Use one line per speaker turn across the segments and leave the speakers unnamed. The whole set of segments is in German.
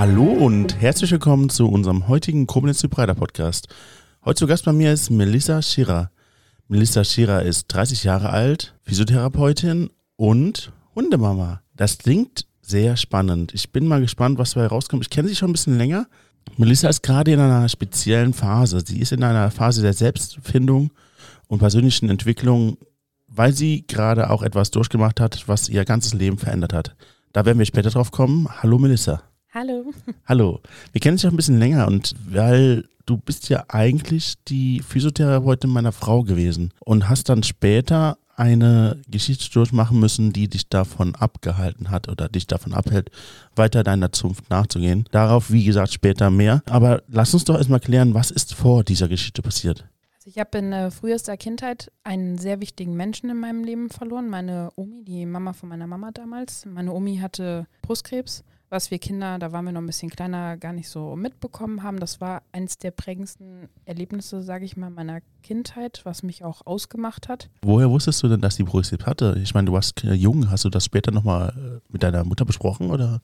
Hallo und herzlich willkommen zu unserem heutigen Koblenz Breiter Podcast. Heute zu Gast bei mir ist Melissa Schirer. Melissa Schirer ist 30 Jahre alt, Physiotherapeutin und Hundemama. Das klingt sehr spannend. Ich bin mal gespannt, was dabei rauskommt. Ich kenne sie schon ein bisschen länger. Melissa ist gerade in einer speziellen Phase. Sie ist in einer Phase der Selbstfindung und persönlichen Entwicklung, weil sie gerade auch etwas durchgemacht hat, was ihr ganzes Leben verändert hat. Da werden wir später drauf kommen. Hallo Melissa.
Hallo.
Hallo. Wir kennen dich auch ein bisschen länger und weil du bist ja eigentlich die Physiotherapeutin meiner Frau gewesen und hast dann später eine Geschichte durchmachen müssen, die dich davon abgehalten hat oder dich davon abhält, weiter deiner Zunft nachzugehen. Darauf, wie gesagt, später mehr. Aber lass uns doch erstmal klären, was ist vor dieser Geschichte passiert?
Also ich habe in äh, frühester Kindheit einen sehr wichtigen Menschen in meinem Leben verloren. Meine Omi, die Mama von meiner Mama damals. Meine Omi hatte Brustkrebs was wir Kinder, da waren wir noch ein bisschen kleiner, gar nicht so mitbekommen haben. Das war eines der prägendsten Erlebnisse, sage ich mal, meiner Kindheit, was mich auch ausgemacht hat.
Woher wusstest du denn, dass die Brustkrebs hatte? Ich meine, du warst jung. Hast du das später nochmal äh, mit deiner Mutter besprochen oder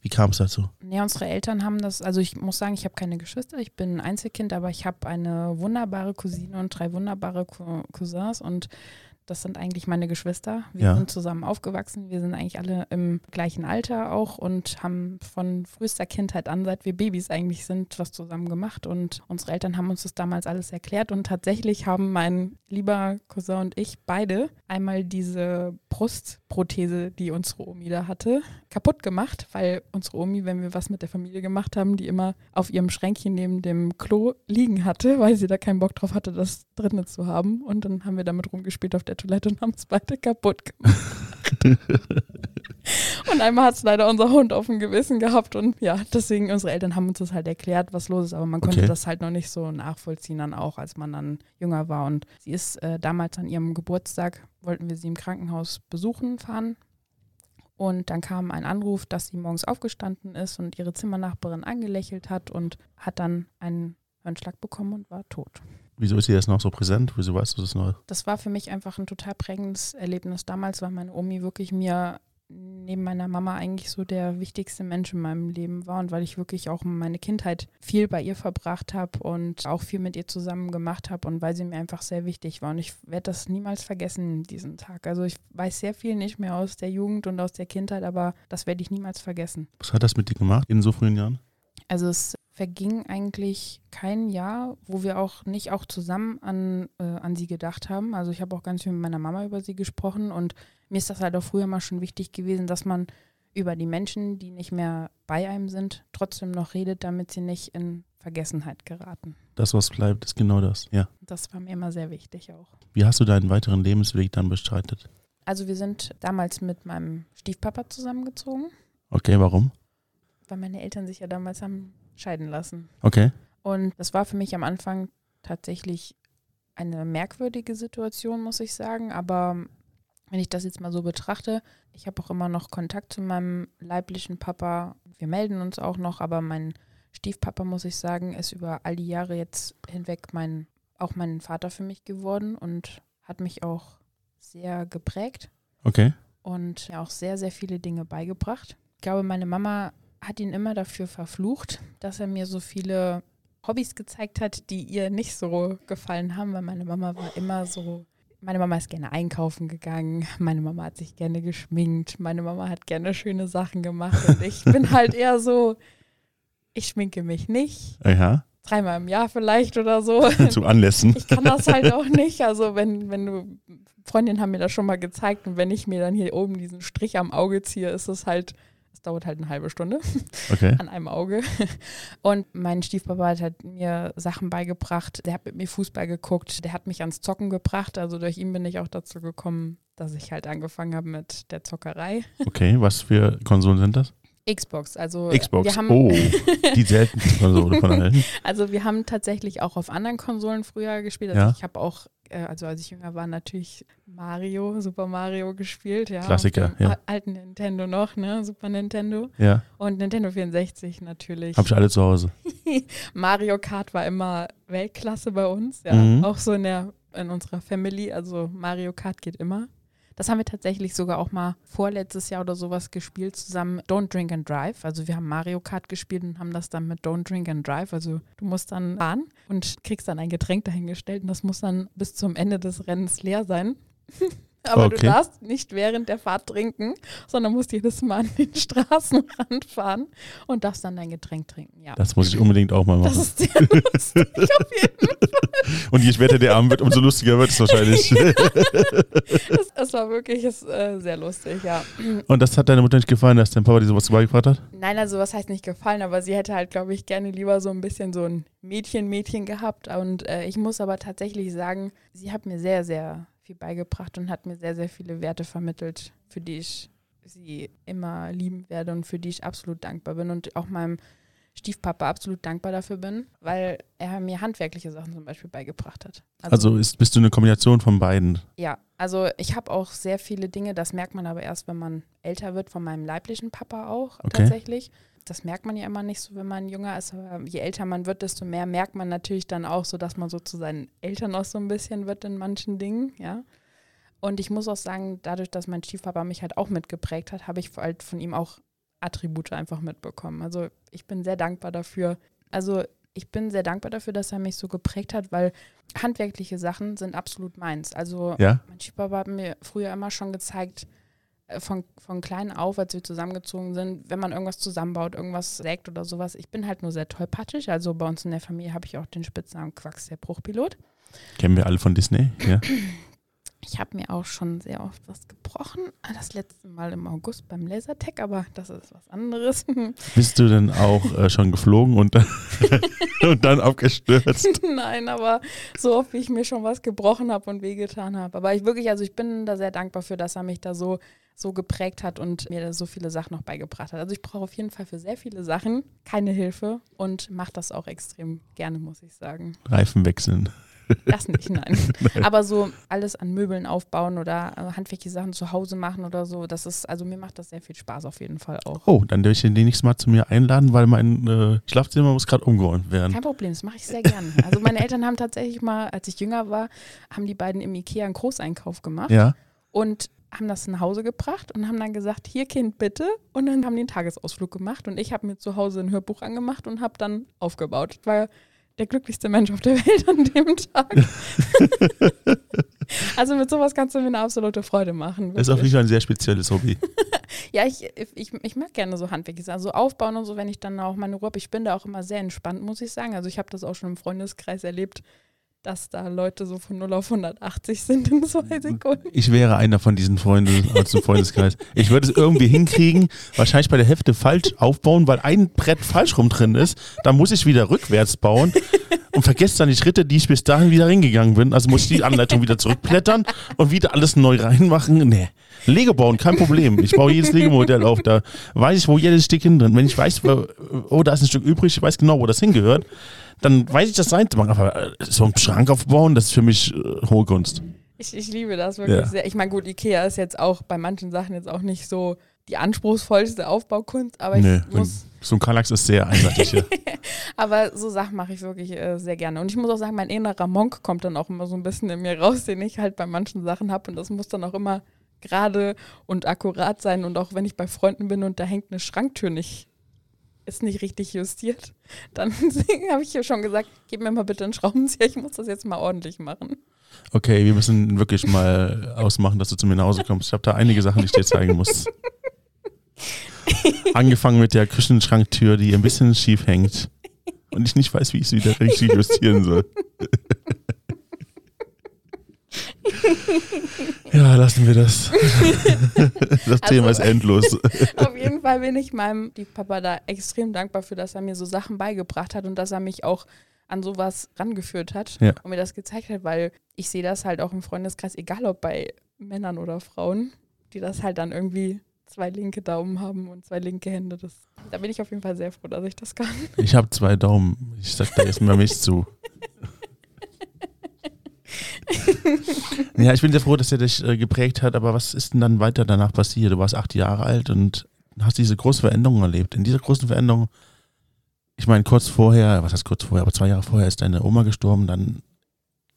wie kam es dazu?
Ja, unsere Eltern haben das, also ich muss sagen, ich habe keine Geschwister, ich bin ein Einzelkind, aber ich habe eine wunderbare Cousine und drei wunderbare Cousins und das sind eigentlich meine Geschwister. Wir ja. sind zusammen aufgewachsen. Wir sind eigentlich alle im gleichen Alter auch und haben von frühester Kindheit an, seit wir Babys eigentlich sind, was zusammen gemacht. Und unsere Eltern haben uns das damals alles erklärt. Und tatsächlich haben mein lieber Cousin und ich beide einmal diese Brustprothese, die unsere Omi da hatte, kaputt gemacht, weil unsere Omi, wenn wir was mit der Familie gemacht haben, die immer auf ihrem Schränkchen neben dem Klo liegen hatte, weil sie da keinen Bock drauf hatte, das drinnen zu haben. Und dann haben wir damit rumgespielt auf der Toilette und haben es beide kaputt gemacht. und einmal hat es leider unser Hund auf dem Gewissen gehabt und ja, deswegen unsere Eltern haben uns das halt erklärt, was los ist, aber man konnte okay. das halt noch nicht so nachvollziehen dann auch, als man dann jünger war. Und sie ist äh, damals an ihrem Geburtstag, wollten wir sie im Krankenhaus besuchen fahren. Und dann kam ein Anruf, dass sie morgens aufgestanden ist und ihre Zimmernachbarin angelächelt hat und hat dann einen Hirnschlag bekommen und war tot.
Wieso ist sie jetzt noch so präsent? Wieso weißt du das noch?
Das war für mich einfach ein total prägendes Erlebnis damals, weil meine Omi wirklich mir neben meiner Mama eigentlich so der wichtigste Mensch in meinem Leben war und weil ich wirklich auch meine Kindheit viel bei ihr verbracht habe und auch viel mit ihr zusammen gemacht habe und weil sie mir einfach sehr wichtig war. Und ich werde das niemals vergessen, diesen Tag. Also ich weiß sehr viel nicht mehr aus der Jugend und aus der Kindheit, aber das werde ich niemals vergessen.
Was hat das mit dir gemacht in so frühen Jahren?
Also es verging eigentlich kein Jahr, wo wir auch nicht auch zusammen an, äh, an sie gedacht haben. Also ich habe auch ganz viel mit meiner Mama über sie gesprochen und mir ist das halt auch früher mal schon wichtig gewesen, dass man über die Menschen, die nicht mehr bei einem sind, trotzdem noch redet, damit sie nicht in Vergessenheit geraten.
Das, was bleibt, ist genau das, ja.
Das war mir immer sehr wichtig auch.
Wie hast du deinen weiteren Lebensweg dann bestreitet?
Also wir sind damals mit meinem Stiefpapa zusammengezogen.
Okay, warum?
Weil meine Eltern sich ja damals haben scheiden lassen.
Okay.
Und das war für mich am Anfang tatsächlich eine merkwürdige Situation, muss ich sagen. Aber wenn ich das jetzt mal so betrachte, ich habe auch immer noch Kontakt zu meinem leiblichen Papa. Wir melden uns auch noch, aber mein Stiefpapa, muss ich sagen, ist über all die Jahre jetzt hinweg mein, auch mein Vater für mich geworden und hat mich auch sehr geprägt.
Okay.
Und ja auch sehr, sehr viele Dinge beigebracht. Ich glaube, meine Mama hat ihn immer dafür verflucht, dass er mir so viele Hobbys gezeigt hat, die ihr nicht so gefallen haben, weil meine Mama war immer so. Meine Mama ist gerne einkaufen gegangen, meine Mama hat sich gerne geschminkt, meine Mama hat gerne schöne Sachen gemacht und ich bin halt eher so, ich schminke mich nicht.
Ja.
Dreimal im Jahr vielleicht oder so.
Zu Anlässen.
Ich kann das halt auch nicht. Also wenn, wenn du, Freundinnen haben mir das schon mal gezeigt und wenn ich mir dann hier oben diesen Strich am Auge ziehe, ist es halt das dauert halt eine halbe Stunde
okay.
an einem Auge. Und mein Stiefpapa hat mir Sachen beigebracht. Der hat mit mir Fußball geguckt. Der hat mich ans Zocken gebracht. Also durch ihn bin ich auch dazu gekommen, dass ich halt angefangen habe mit der Zockerei.
Okay, was für Konsolen sind das?
Xbox, also
Xbox. Oh, die seltenste Konsole von allen.
Also wir haben tatsächlich auch auf anderen Konsolen früher gespielt. Also
ja.
ich habe auch also als ich jünger war, natürlich Mario, Super Mario gespielt, ja.
Klassiker, ja.
Alten Nintendo noch, ne? Super Nintendo.
Ja.
Und Nintendo 64 natürlich.
Hab ich alle zu Hause.
Mario Kart war immer Weltklasse bei uns, ja. Mhm. Auch so in der, in unserer Family, also Mario Kart geht immer. Das haben wir tatsächlich sogar auch mal vorletztes Jahr oder sowas gespielt zusammen. Don't Drink and Drive. Also wir haben Mario Kart gespielt und haben das dann mit Don't Drink and Drive. Also du musst dann fahren und kriegst dann ein Getränk dahingestellt und das muss dann bis zum Ende des Rennens leer sein. Aber okay. du darfst nicht während der Fahrt trinken, sondern musst jedes Mal an den Straßenrand fahren und darfst dann dein Getränk trinken. Ja.
Das muss ich unbedingt auch mal machen. Das ist sehr
lustig, auf jeden Fall.
Und je später der Abend wird, umso lustiger wird es wahrscheinlich.
das, das, war wirklich ist, äh, sehr lustig, ja.
Und das hat deiner Mutter nicht gefallen, dass dein Papa dir sowas beigebracht hat?
Nein, also was heißt nicht gefallen, aber sie hätte halt, glaube ich, gerne lieber so ein bisschen so ein Mädchen-Mädchen gehabt. Und äh, ich muss aber tatsächlich sagen, sie hat mir sehr, sehr viel beigebracht und hat mir sehr, sehr viele Werte vermittelt, für die ich sie immer lieben werde und für die ich absolut dankbar bin und auch meinem Stiefpapa absolut dankbar dafür bin, weil er mir handwerkliche Sachen zum Beispiel beigebracht hat.
Also, also ist, bist du eine Kombination von beiden?
Ja, also ich habe auch sehr viele Dinge, das merkt man aber erst, wenn man älter wird, von meinem leiblichen Papa auch okay. tatsächlich das merkt man ja immer nicht so, wenn man jünger ist, aber je älter man wird, desto mehr merkt man natürlich dann auch so, dass man so zu seinen Eltern auch so ein bisschen wird in manchen Dingen, ja. Und ich muss auch sagen, dadurch, dass mein Stiefpapa mich halt auch mitgeprägt hat, habe ich halt von ihm auch Attribute einfach mitbekommen. Also ich bin sehr dankbar dafür. Also ich bin sehr dankbar dafür, dass er mich so geprägt hat, weil handwerkliche Sachen sind absolut meins. Also ja? mein Stiefpapa hat mir früher immer schon gezeigt, von, von klein auf, als wir zusammengezogen sind, wenn man irgendwas zusammenbaut, irgendwas sägt oder sowas. Ich bin halt nur sehr tollpatschig. Also bei uns in der Familie habe ich auch den Spitznamen Quacks, der Bruchpilot.
Kennen wir alle von Disney, ja.
Ich habe mir auch schon sehr oft was gebrochen. Das letzte Mal im August beim Lasertech, aber das ist was anderes.
Bist du denn auch äh, schon geflogen und dann, und dann abgestürzt?
Nein, aber so oft, wie ich mir schon was gebrochen habe und wehgetan habe. Aber ich wirklich, also ich bin da sehr dankbar für, dass er mich da so so geprägt hat und mir so viele Sachen noch beigebracht hat. Also ich brauche auf jeden Fall für sehr viele Sachen keine Hilfe und mache das auch extrem gerne, muss ich sagen.
Reifen wechseln.
Das nicht, nein. nein. Aber so alles an Möbeln aufbauen oder äh, handwerkliche Sachen zu Hause machen oder so, das ist, also mir macht das sehr viel Spaß auf jeden Fall auch.
Oh, dann werde ich den nächstes Mal zu mir einladen, weil mein äh, Schlafzimmer muss gerade umgeräumt werden.
Kein Problem, das mache ich sehr gerne. Also meine Eltern haben tatsächlich mal, als ich jünger war, haben die beiden im Ikea einen Großeinkauf gemacht.
Ja.
Und haben das nach Hause gebracht und haben dann gesagt, hier Kind bitte. Und dann haben die einen Tagesausflug gemacht und ich habe mir zu Hause ein Hörbuch angemacht und habe dann aufgebaut. Ich war der glücklichste Mensch auf der Welt an dem Tag. also mit sowas kannst du mir eine absolute Freude machen.
Das ist auf jeden Fall ein sehr spezielles Hobby.
ja, ich, ich, ich mag gerne so handwerklich, also aufbauen und so, wenn ich dann auch meine Ruhe habe. Ich bin da auch immer sehr entspannt, muss ich sagen. Also ich habe das auch schon im Freundeskreis erlebt, dass da Leute so von 0 auf 180 sind in zwei Sekunden.
Ich wäre einer von diesen Freunden aus dem Freundeskreis. Ich würde es irgendwie hinkriegen, wahrscheinlich bei der Hälfte falsch aufbauen, weil ein Brett falsch rum drin ist. Da muss ich wieder rückwärts bauen und vergesse dann die Schritte, die ich bis dahin wieder hingegangen bin. Also muss ich die Anleitung wieder zurückblättern und wieder alles neu reinmachen. Nee. Lego bauen, kein Problem. Ich baue jedes Lego-Modell auf. Da weiß ich, wo jedes Stück hin drin. Wenn ich weiß, oh, da ist ein Stück übrig, ich weiß genau, wo das hingehört dann weiß ich das sein zu machen. Aber äh, so einen Schrank aufbauen, das ist für mich äh, hohe Kunst.
Ich, ich liebe das wirklich ja. sehr. Ich meine, gut, Ikea ist jetzt auch bei manchen Sachen jetzt auch nicht so die anspruchsvollste Aufbaukunst, aber nee, ich muss.
So ein Kallax ist sehr einseitig. Ja.
aber so Sachen mache ich wirklich äh, sehr gerne. Und ich muss auch sagen, mein innerer Monk kommt dann auch immer so ein bisschen in mir raus, den ich halt bei manchen Sachen habe. Und das muss dann auch immer gerade und akkurat sein. Und auch wenn ich bei Freunden bin und da hängt eine Schranktür nicht ist nicht richtig justiert, dann habe ich ja schon gesagt, gib mir mal bitte einen Schraubenzieher, ich muss das jetzt mal ordentlich machen.
Okay, wir müssen wirklich mal ausmachen, dass du zu mir nach Hause kommst. Ich habe da einige Sachen, die ich dir zeigen muss. Angefangen mit der Küchenschranktür, die ein bisschen schief hängt und ich nicht weiß, wie ich sie wieder richtig justieren soll. ja, lassen wir das. das Thema also, ist endlos.
Auf jeden Fall bin ich meinem Papa da extrem dankbar für, dass er mir so Sachen beigebracht hat und dass er mich auch an sowas rangeführt hat ja. und mir das gezeigt hat, weil ich sehe das halt auch im Freundeskreis, egal ob bei Männern oder Frauen, die das halt dann irgendwie zwei linke Daumen haben und zwei linke Hände. Das, da bin ich auf jeden Fall sehr froh, dass ich das kann.
Ich habe zwei Daumen. Ich sag da jetzt mal mich zu. ja, ich bin sehr froh, dass er dich äh, geprägt hat, aber was ist denn dann weiter danach passiert? Du warst acht Jahre alt und hast diese große Veränderung erlebt. In dieser großen Veränderung, ich meine, kurz vorher, was heißt kurz vorher, aber zwei Jahre vorher ist deine Oma gestorben, dann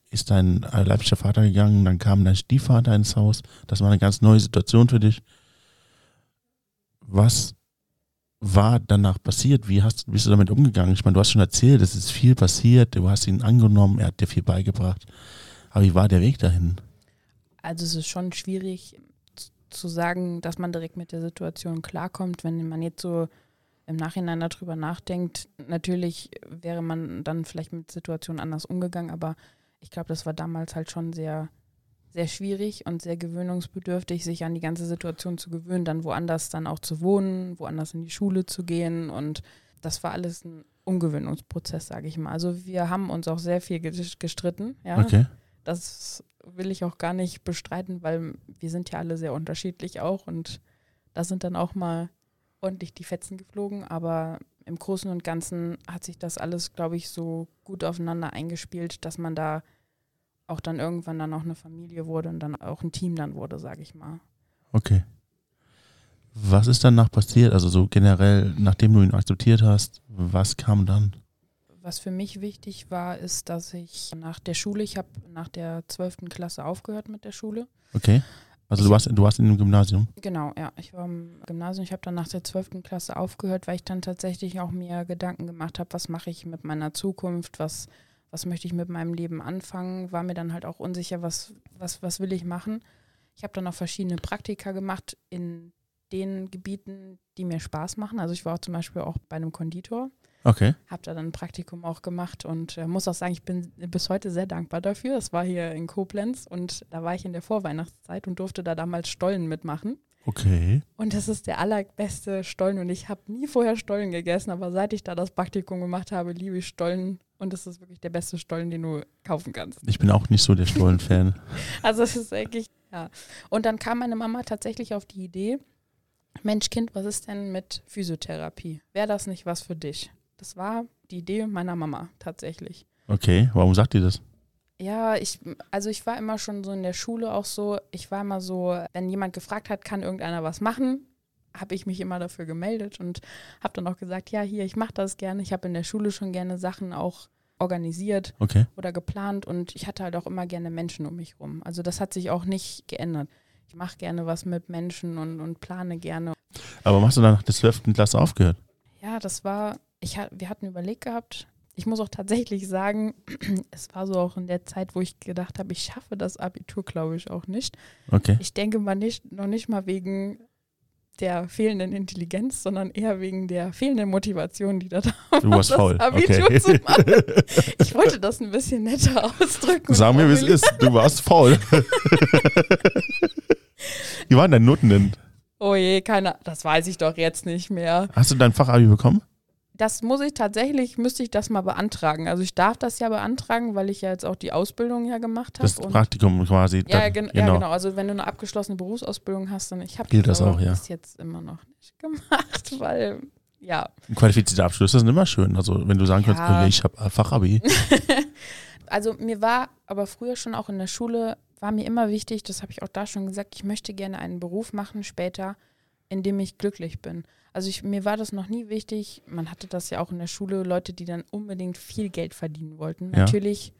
ist dein leiblicher Vater gegangen, dann kam dein Stiefvater ins Haus. Das war eine ganz neue Situation für dich. Was war danach passiert? Wie hast, bist du damit umgegangen? Ich meine, du hast schon erzählt, es ist viel passiert, du hast ihn angenommen, er hat dir viel beigebracht. Aber wie war der Weg dahin?
Also es ist schon schwierig zu sagen, dass man direkt mit der Situation klarkommt, wenn man jetzt so im Nachhinein darüber nachdenkt. Natürlich wäre man dann vielleicht mit Situationen anders umgegangen, aber ich glaube, das war damals halt schon sehr, sehr schwierig und sehr gewöhnungsbedürftig, sich an die ganze Situation zu gewöhnen, dann woanders dann auch zu wohnen, woanders in die Schule zu gehen und das war alles ein Umgewöhnungsprozess, sage ich mal. Also wir haben uns auch sehr viel gestritten, ja.
Okay.
Das will ich auch gar nicht bestreiten, weil wir sind ja alle sehr unterschiedlich auch und da sind dann auch mal ordentlich die Fetzen geflogen, aber im Großen und Ganzen hat sich das alles, glaube ich, so gut aufeinander eingespielt, dass man da auch dann irgendwann dann auch eine Familie wurde und dann auch ein Team dann wurde, sage ich mal.
Okay. Was ist danach passiert? Also so generell, nachdem du ihn akzeptiert hast, was kam dann?
Was für mich wichtig war, ist, dass ich nach der Schule, ich habe nach der 12. Klasse aufgehört mit der Schule.
Okay. Also du warst, du warst in einem Gymnasium?
Genau, ja. Ich war im Gymnasium. Ich habe dann nach der 12. Klasse aufgehört, weil ich dann tatsächlich auch mir Gedanken gemacht habe, was mache ich mit meiner Zukunft, was, was möchte ich mit meinem Leben anfangen. War mir dann halt auch unsicher, was, was, was will ich machen. Ich habe dann auch verschiedene Praktika gemacht in den Gebieten, die mir Spaß machen. Also ich war auch zum Beispiel auch bei einem Konditor.
Okay.
Habe da dann ein Praktikum auch gemacht und äh, muss auch sagen, ich bin bis heute sehr dankbar dafür. Es war hier in Koblenz und da war ich in der Vorweihnachtszeit und durfte da damals Stollen mitmachen.
Okay.
Und das ist der allerbeste Stollen und ich habe nie vorher Stollen gegessen, aber seit ich da das Praktikum gemacht habe, liebe ich Stollen und das ist wirklich der beste Stollen, den du kaufen kannst.
Ich bin auch nicht so der Stollen-Fan.
also es ist wirklich, ja. Und dann kam meine Mama tatsächlich auf die Idee, Mensch, Kind, was ist denn mit Physiotherapie? Wäre das nicht was für dich? Das war die Idee meiner Mama tatsächlich.
Okay, warum sagt ihr das?
Ja, ich, also ich war immer schon so in der Schule auch so, ich war immer so, wenn jemand gefragt hat, kann irgendeiner was machen, habe ich mich immer dafür gemeldet und habe dann auch gesagt, ja, hier, ich mache das gerne. Ich habe in der Schule schon gerne Sachen auch organisiert
okay.
oder geplant und ich hatte halt auch immer gerne Menschen um mich rum. Also das hat sich auch nicht geändert. Ich mache gerne was mit Menschen und, und plane gerne.
Aber hast du dann nach der 12. Klasse aufgehört?
Ja, das war, ich, wir hatten überlegt gehabt, ich muss auch tatsächlich sagen, es war so auch in der Zeit, wo ich gedacht habe, ich schaffe das Abitur, glaube ich, auch nicht.
Okay.
Ich denke mal nicht, noch nicht mal wegen der fehlenden Intelligenz, sondern eher wegen der fehlenden Motivation, die da da
war, du warst faul.
Abitur
okay.
zu machen. Ich wollte das ein bisschen netter ausdrücken.
Sag mir, wie es ist. Du warst faul. wie waren deine Noten denn?
Oh je, keine, das weiß ich doch jetzt nicht mehr.
Hast du dein Fachabi bekommen?
Das muss ich tatsächlich, müsste ich das mal beantragen. Also ich darf das ja beantragen, weil ich ja jetzt auch die Ausbildung ja gemacht habe.
Das Praktikum quasi.
Ja, gen genau. ja, genau. Also wenn du eine abgeschlossene Berufsausbildung hast, dann ich habe
das, das auch, ja.
bis jetzt immer noch nicht gemacht, weil ja.
Qualifizierter Abschluss, ist immer schön. Also wenn du sagen ja. kannst, ich habe Fachabi.
also mir war aber früher schon auch in der Schule, war mir immer wichtig, das habe ich auch da schon gesagt, ich möchte gerne einen Beruf machen später, in dem ich glücklich bin. Also ich, mir war das noch nie wichtig. Man hatte das ja auch in der Schule, Leute, die dann unbedingt viel Geld verdienen wollten.
Ja.
Natürlich,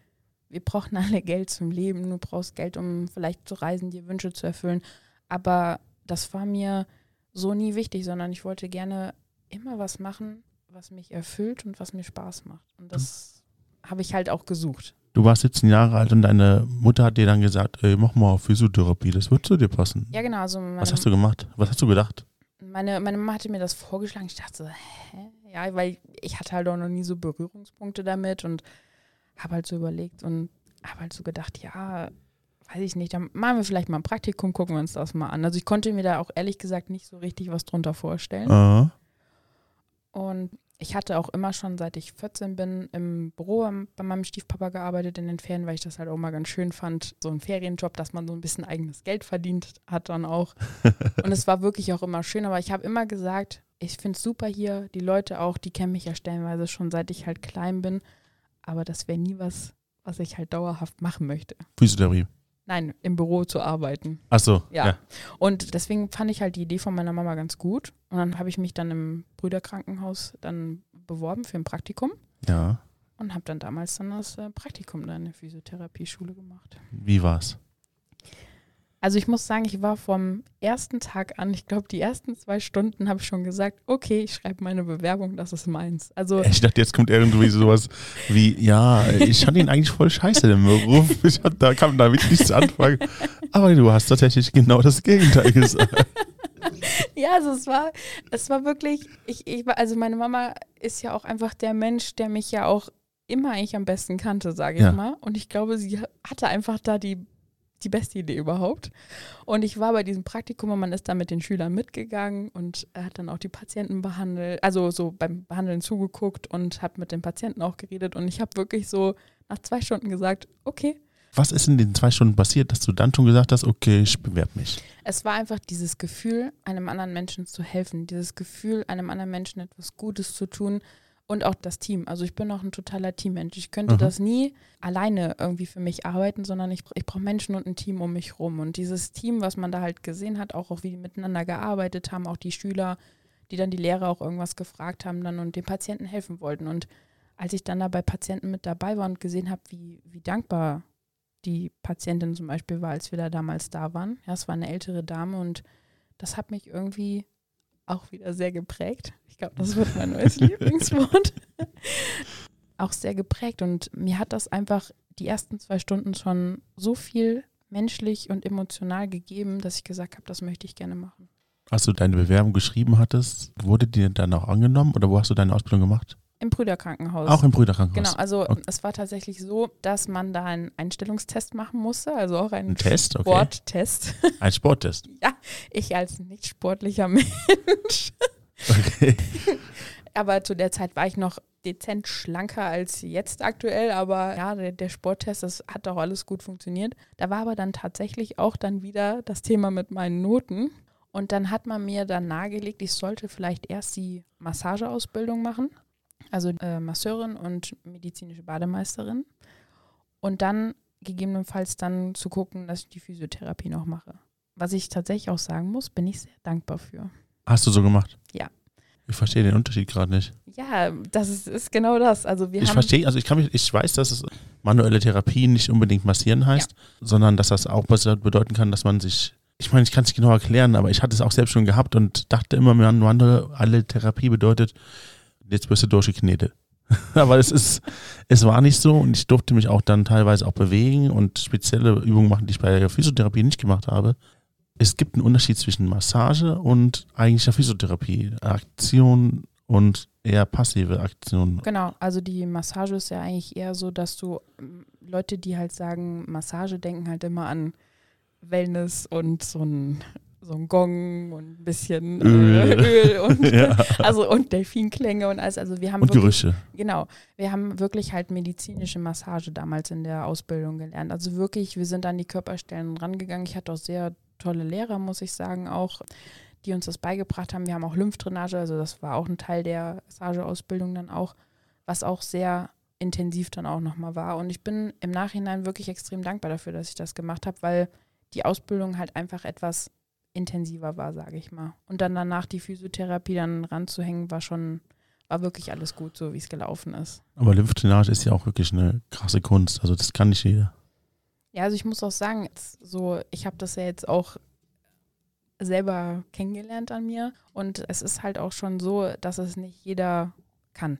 wir brauchen alle Geld zum Leben. Du brauchst Geld, um vielleicht zu reisen, dir Wünsche zu erfüllen. Aber das war mir so nie wichtig, sondern ich wollte gerne immer was machen, was mich erfüllt und was mir Spaß macht. Und das mhm. habe ich halt auch gesucht.
Du warst 17 Jahre alt und deine Mutter hat dir dann gesagt, ey, mach mal Physiotherapie, das wird zu dir passen.
Ja, genau. Also
was hast du gemacht? Was hast du gedacht?
Meine, meine Mama hatte mir das vorgeschlagen. Ich dachte so, hä? Ja, weil ich hatte halt auch noch nie so Berührungspunkte damit und habe halt so überlegt und habe halt so gedacht, ja, weiß ich nicht, dann machen wir vielleicht mal ein Praktikum, gucken wir uns das mal an. Also ich konnte mir da auch ehrlich gesagt nicht so richtig was drunter vorstellen.
Uh.
Und ich hatte auch immer schon, seit ich 14 bin, im Büro bei meinem Stiefpapa gearbeitet in den Ferien, weil ich das halt auch mal ganz schön fand. So ein Ferienjob, dass man so ein bisschen eigenes Geld verdient hat dann auch. Und es war wirklich auch immer schön. Aber ich habe immer gesagt, ich finde es super hier. Die Leute auch, die kennen mich ja stellenweise schon, seit ich halt klein bin. Aber das wäre nie was, was ich halt dauerhaft machen möchte.
Physiotherapie.
Nein, im Büro zu arbeiten.
Ach so.
Ja. ja. Und deswegen fand ich halt die Idee von meiner Mama ganz gut. Und dann habe ich mich dann im Brüderkrankenhaus dann beworben für ein Praktikum.
Ja.
und habe dann damals dann das äh, Praktikum da in der Physiotherapieschule gemacht.
Wie war's?
Also ich muss sagen, ich war vom ersten Tag an, ich glaube, die ersten zwei Stunden habe ich schon gesagt, okay, ich schreibe meine Bewerbung, das ist meins. Also
ich dachte, jetzt kommt irgendwie sowas wie, ja, ich fand ihn eigentlich voll scheiße, den Beruf. Ich, da kam damit nichts anfangen. Aber du hast tatsächlich genau das Gegenteil gesagt.
ja, also es war, es war wirklich, ich, ich war, also meine Mama ist ja auch einfach der Mensch, der mich ja auch immer eigentlich am besten kannte, sage ich ja. mal. Und ich glaube, sie hatte einfach da die die beste Idee überhaupt. Und ich war bei diesem Praktikum und man ist da mit den Schülern mitgegangen und er hat dann auch die Patienten behandelt, also so beim Behandeln zugeguckt und hat mit den Patienten auch geredet. Und ich habe wirklich so nach zwei Stunden gesagt, okay.
Was ist in den zwei Stunden passiert, dass du dann schon gesagt hast, okay, ich bewerbe mich?
Es war einfach dieses Gefühl, einem anderen Menschen zu helfen, dieses Gefühl, einem anderen Menschen etwas Gutes zu tun, und auch das Team. Also ich bin auch ein totaler Teammensch. Ich könnte mhm. das nie alleine irgendwie für mich arbeiten, sondern ich, ich brauche Menschen und ein Team um mich rum. Und dieses Team, was man da halt gesehen hat, auch, auch wie die miteinander gearbeitet haben, auch die Schüler, die dann die Lehrer auch irgendwas gefragt haben dann und den Patienten helfen wollten. Und als ich dann da bei Patienten mit dabei war und gesehen habe, wie, wie dankbar die Patientin zum Beispiel war, als wir da damals da waren. Ja, es war eine ältere Dame und das hat mich irgendwie auch wieder sehr geprägt. Ich glaube, das wird mein neues Lieblingswort. auch sehr geprägt und mir hat das einfach die ersten zwei Stunden schon so viel menschlich und emotional gegeben, dass ich gesagt habe, das möchte ich gerne machen.
Als du deine Bewerbung geschrieben hattest, wurde dir dann auch angenommen oder wo hast du deine Ausbildung gemacht?
Im Brüderkrankenhaus.
Auch im Brüderkrankenhaus.
Genau, also okay. es war tatsächlich so, dass man da einen Einstellungstest machen musste, also auch einen
Ein Test? Okay.
Sporttest.
Ein Sporttest?
ja, ich als nicht sportlicher Mensch. Okay. aber zu der Zeit war ich noch dezent schlanker als jetzt aktuell, aber ja, der, der, Sporttest, das hat auch alles gut funktioniert. Da war aber dann tatsächlich auch dann wieder das Thema mit meinen Noten. Und dann hat man mir dann nahegelegt, ich sollte vielleicht erst die Massageausbildung machen also äh, Masseurin und medizinische Bademeisterin. Und dann gegebenenfalls dann zu gucken, dass ich die Physiotherapie noch mache. Was ich tatsächlich auch sagen muss, bin ich sehr dankbar für.
Hast du so gemacht?
Ja.
Ich verstehe den Unterschied gerade nicht.
Ja, das ist, ist, genau das. Also wir
ich verstehe, also ich kann mich, ich weiß, dass es manuelle Therapie nicht unbedingt massieren heißt, ja. sondern dass das auch bedeuten kann, dass man sich ich meine, ich kann es nicht genau erklären, aber ich hatte es auch selbst schon gehabt und dachte immer, manuelle Therapie bedeutet, jetzt wirst du durchgeknetet. Aber es ist, es war nicht so und ich durfte mich auch dann teilweise auch bewegen und spezielle Übungen machen, die ich bei der Physiotherapie nicht gemacht habe. Es gibt einen Unterschied zwischen Massage und eigentlicher Physiotherapie. Aktion und eher passive Aktion.
Genau, also die Massage ist ja eigentlich eher so, dass du ähm, Leute, die halt sagen, Massage denken halt immer an Wellness und so ein so ein Gong und ein bisschen Öl, äh, Öl und ja. also und Delfinklänge und alles. Also wir haben
und wirklich, Gerüche.
Genau, wir haben wirklich halt medizinische Massage damals in der Ausbildung gelernt. Also wirklich, wir sind an die Körperstellen rangegangen. Ich hatte auch sehr tolle Lehrer, muss ich sagen, auch die uns das beigebracht haben. Wir haben auch Lymphdrainage, also das war auch ein Teil der Massageausbildung dann auch, was auch sehr intensiv dann auch nochmal war. Und ich bin im Nachhinein wirklich extrem dankbar dafür, dass ich das gemacht habe, weil die Ausbildung halt einfach etwas intensiver war, sage ich mal. Und dann danach die Physiotherapie dann ranzuhängen, war schon, war wirklich alles gut, so wie es gelaufen ist.
Aber Lymphdrainage ist ja auch wirklich eine krasse Kunst. Also das kann nicht jeder.
Ja, also ich muss auch sagen, so, ich habe das ja jetzt auch selber kennengelernt an mir. Und es ist halt auch schon so, dass es nicht jeder kann.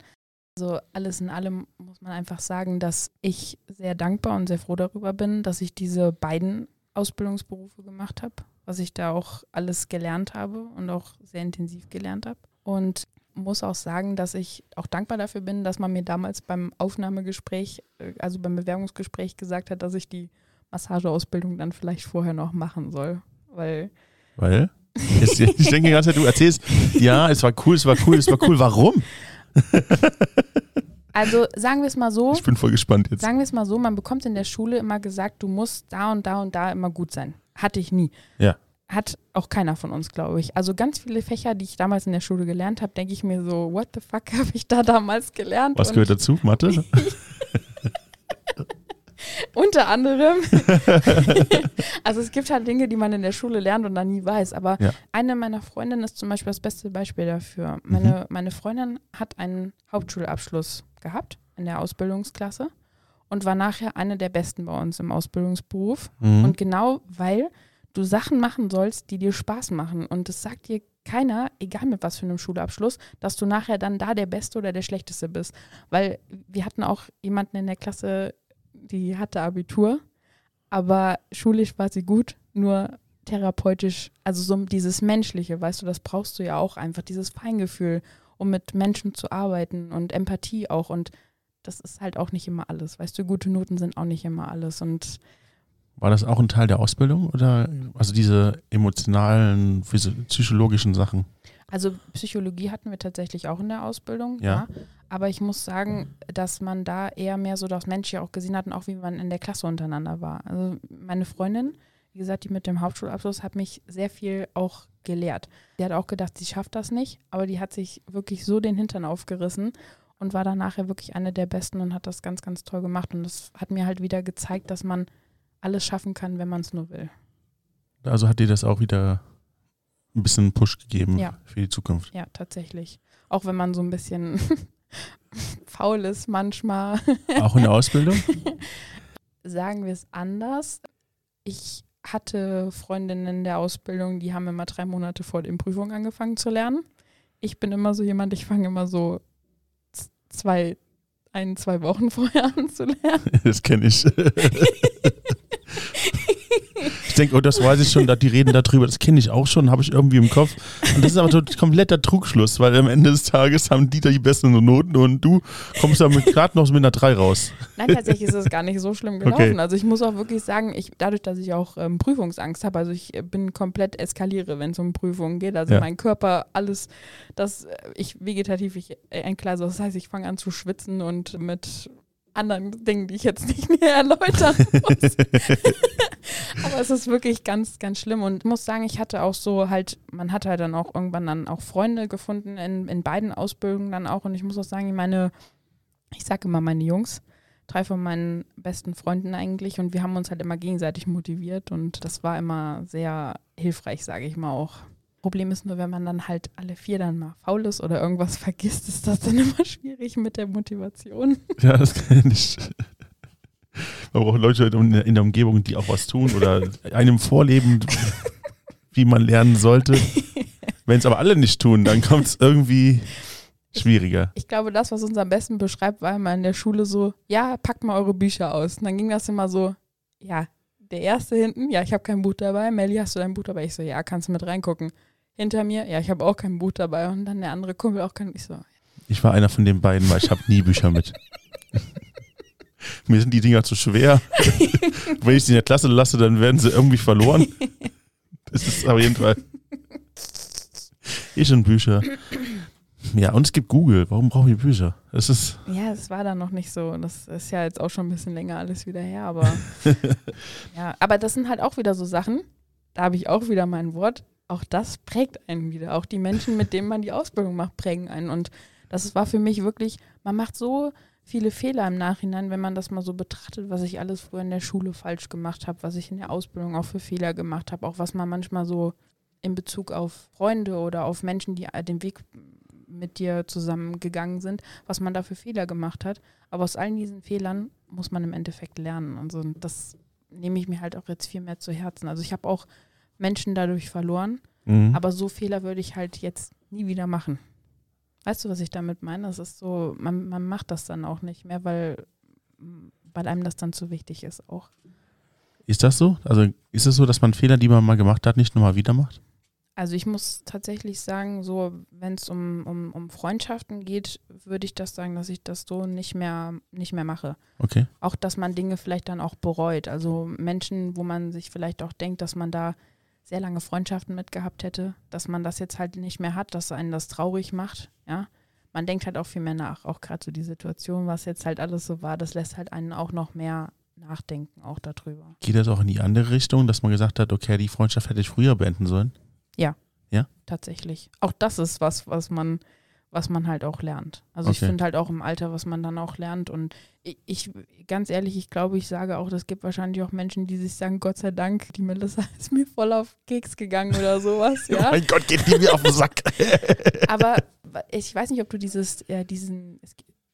Also alles in allem muss man einfach sagen, dass ich sehr dankbar und sehr froh darüber bin, dass ich diese beiden Ausbildungsberufe gemacht habe was ich da auch alles gelernt habe und auch sehr intensiv gelernt habe. Und muss auch sagen, dass ich auch dankbar dafür bin, dass man mir damals beim Aufnahmegespräch, äh, also beim Bewerbungsgespräch gesagt hat, dass ich die Massageausbildung dann vielleicht vorher noch machen soll. Weil.
Weil? Ich denke die ganze Zeit, du erzählst, ja, es war cool, es war cool, es war cool. Warum?
Also sagen wir es mal so.
Ich bin voll gespannt jetzt.
Sagen wir es mal so, man bekommt in der Schule immer gesagt, du musst da und da und da immer gut sein. Hatte ich nie.
Ja.
Hat auch keiner von uns, glaube ich. Also ganz viele Fächer, die ich damals in der Schule gelernt habe, denke ich mir so, what the fuck habe ich da damals gelernt?
Was gehört dazu? Mathe?
Unter anderem. also es gibt halt Dinge, die man in der Schule lernt und dann nie weiß. Aber ja. eine meiner Freundinnen ist zum Beispiel das beste Beispiel dafür. Meine, mhm. meine Freundin hat einen Hauptschulabschluss gehabt in der Ausbildungsklasse und war nachher eine der Besten bei uns im Ausbildungsberuf. Mhm. Und genau weil du Sachen machen sollst, die dir Spaß machen. Und das sagt dir keiner, egal mit was für einem Schulabschluss, dass du nachher dann da der Beste oder der Schlechteste bist. Weil wir hatten auch jemanden in der Klasse, die hatte Abitur, aber schulisch war sie gut, nur therapeutisch, also so dieses Menschliche, weißt du, das brauchst du ja auch einfach, dieses Feingefühl, um mit Menschen zu arbeiten und Empathie auch. Und das ist halt auch nicht immer alles. Weißt du, gute Noten sind auch nicht immer alles. Und
war das auch ein Teil der Ausbildung oder also diese emotionalen, psychologischen Sachen?
Also Psychologie hatten wir tatsächlich auch in der Ausbildung, ja. ja. Aber ich muss sagen, dass man da eher mehr so das Menschliche auch gesehen hat und auch wie man in der Klasse untereinander war. Also meine Freundin, wie gesagt, die mit dem Hauptschulabschluss hat mich sehr viel auch gelehrt. Die hat auch gedacht, sie schafft das nicht, aber die hat sich wirklich so den Hintern aufgerissen und war dann nachher wirklich eine der Besten und hat das ganz, ganz toll gemacht. Und das hat mir halt wieder gezeigt, dass man alles schaffen kann, wenn man es nur will.
Also hat dir das auch wieder ein bisschen Push gegeben ja. für die Zukunft?
Ja, tatsächlich. Auch wenn man so ein bisschen faul ist manchmal.
Auch in der Ausbildung?
Sagen wir es anders. Ich hatte Freundinnen in der Ausbildung, die haben immer drei Monate vor den Prüfungen angefangen zu lernen. Ich bin immer so jemand, ich fange immer so zwei, ein, zwei Wochen vorher an zu lernen.
Das kenne ich. Ich denke, oh, das weiß ich schon, die reden darüber, das kenne ich auch schon, habe ich irgendwie im Kopf. Und das ist aber so kompletter Trugschluss, weil am Ende des Tages haben die da die besten Noten und du kommst damit gerade noch mit einer 3 raus.
Nein, tatsächlich ist es gar nicht so schlimm gelaufen. Okay. Also ich muss auch wirklich sagen, ich, dadurch, dass ich auch ähm, Prüfungsangst habe, also ich bin komplett eskaliere, wenn es um Prüfungen geht. Also ja. mein Körper, alles, das, äh, ich vegetativ, ich äh, entgleise. Das heißt, ich fange an zu schwitzen und mit anderen Dingen, die ich jetzt nicht mehr erläutern muss. Aber es ist wirklich ganz, ganz schlimm. Und ich muss sagen, ich hatte auch so halt, man hat halt dann auch irgendwann dann auch Freunde gefunden in, in beiden Ausbildungen dann auch. Und ich muss auch sagen, meine, ich sage immer meine Jungs, drei von meinen besten Freunden eigentlich. Und wir haben uns halt immer gegenseitig motiviert. Und das war immer sehr hilfreich, sage ich mal auch. Problem ist nur, wenn man dann halt alle vier dann mal faul ist oder irgendwas vergisst, ist das dann immer schwierig mit der Motivation.
Ja, das kann ich. Man braucht Leute in der Umgebung, die auch was tun oder einem vorleben, wie man lernen sollte. Wenn es aber alle nicht tun, dann kommt es irgendwie schwieriger.
Ich, ich, glaube, das, was uns am besten beschreibt, war immer in der Schule so, ja, packt mal eure Bücher aus. Und dann ging das immer so, ja, der erste hinten, ja, ich habe kein Buch dabei. Melli, hast du dein Buch dabei? Ich so, ja, kannst du mit reingucken hinter mir. Ja, ich habe auch kein Buch dabei. Und dann der andere Kumpel auch kein. Ich so.
Ich war einer von den beiden, weil ich habe nie Bücher mit. Mir sind die Dinger zu schwer. Wenn ich sie in der Klasse lasse, dann werden sie irgendwie verloren. Das ist auf jeden Fall. Ich und Bücher. Ja, und es gibt Google. Warum brauchen wir Bücher? Das ist.
Ja, das war dann noch nicht so. Das ist ja jetzt auch schon ein bisschen länger alles wieder her, aber. ja, aber das sind halt auch wieder so Sachen. Da habe ich auch wieder mein Wort auch das prägt einen wieder. Auch die Menschen, mit denen man die Ausbildung macht, prägen einen. Und das war für mich wirklich, man macht so viele Fehler im Nachhinein, wenn man das mal so betrachtet, was ich alles früher in der Schule falsch gemacht habe, was ich in der Ausbildung auch für Fehler gemacht habe, auch was man manchmal so in Bezug auf Freunde oder auf Menschen, die den Weg mit dir zusammengegangen sind, was man da für Fehler gemacht hat. Aber aus allen diesen Fehlern muss man im Endeffekt lernen. Und so, das nehme ich mir halt auch jetzt viel mehr zu Herzen. Also ich habe auch Menschen dadurch verloren. Mhm. Aber so Fehler würde ich halt jetzt nie wieder machen. Weißt du, was ich damit meine? Das ist so, man, man macht das dann auch nicht mehr, weil, weil einem das dann zu wichtig ist auch.
Ist das so? Also ist es so, dass man Fehler, die man mal gemacht hat, nicht nochmal wieder macht?
Also ich muss tatsächlich sagen, so wenn es um, um, um Freundschaften geht, würde ich das sagen, dass ich das so nicht mehr, nicht mehr mache.
Okay.
Auch, dass man Dinge vielleicht dann auch bereut. Also Menschen, wo man sich vielleicht auch denkt, dass man da sehr lange Freundschaften mitgehabt hätte, dass man das jetzt halt nicht mehr hat, dass einen das traurig macht, ja. Man denkt halt auch viel mehr nach, auch gerade so die Situation, was jetzt halt alles so war, das lässt halt einen auch noch mehr nachdenken, auch darüber.
Geht das auch in die andere Richtung, dass man gesagt hat, okay, die Freundschaft hätte ich früher beenden sollen?
Ja.
Ja?
Tatsächlich. Auch das ist was, was man was man halt auch lernt. Also okay. ich finde halt auch im Alter, was man dann auch lernt. Und ich, ich, ganz ehrlich, ich glaube, ich sage auch, es gibt wahrscheinlich auch Menschen, die sich sagen, Gott sei Dank, die Melissa ist mir voll auf Keks gegangen oder sowas. Ja?
oh mein Gott, geht die mir auf den Sack.
Aber ich weiß nicht, ob du dieses, ja, diesen,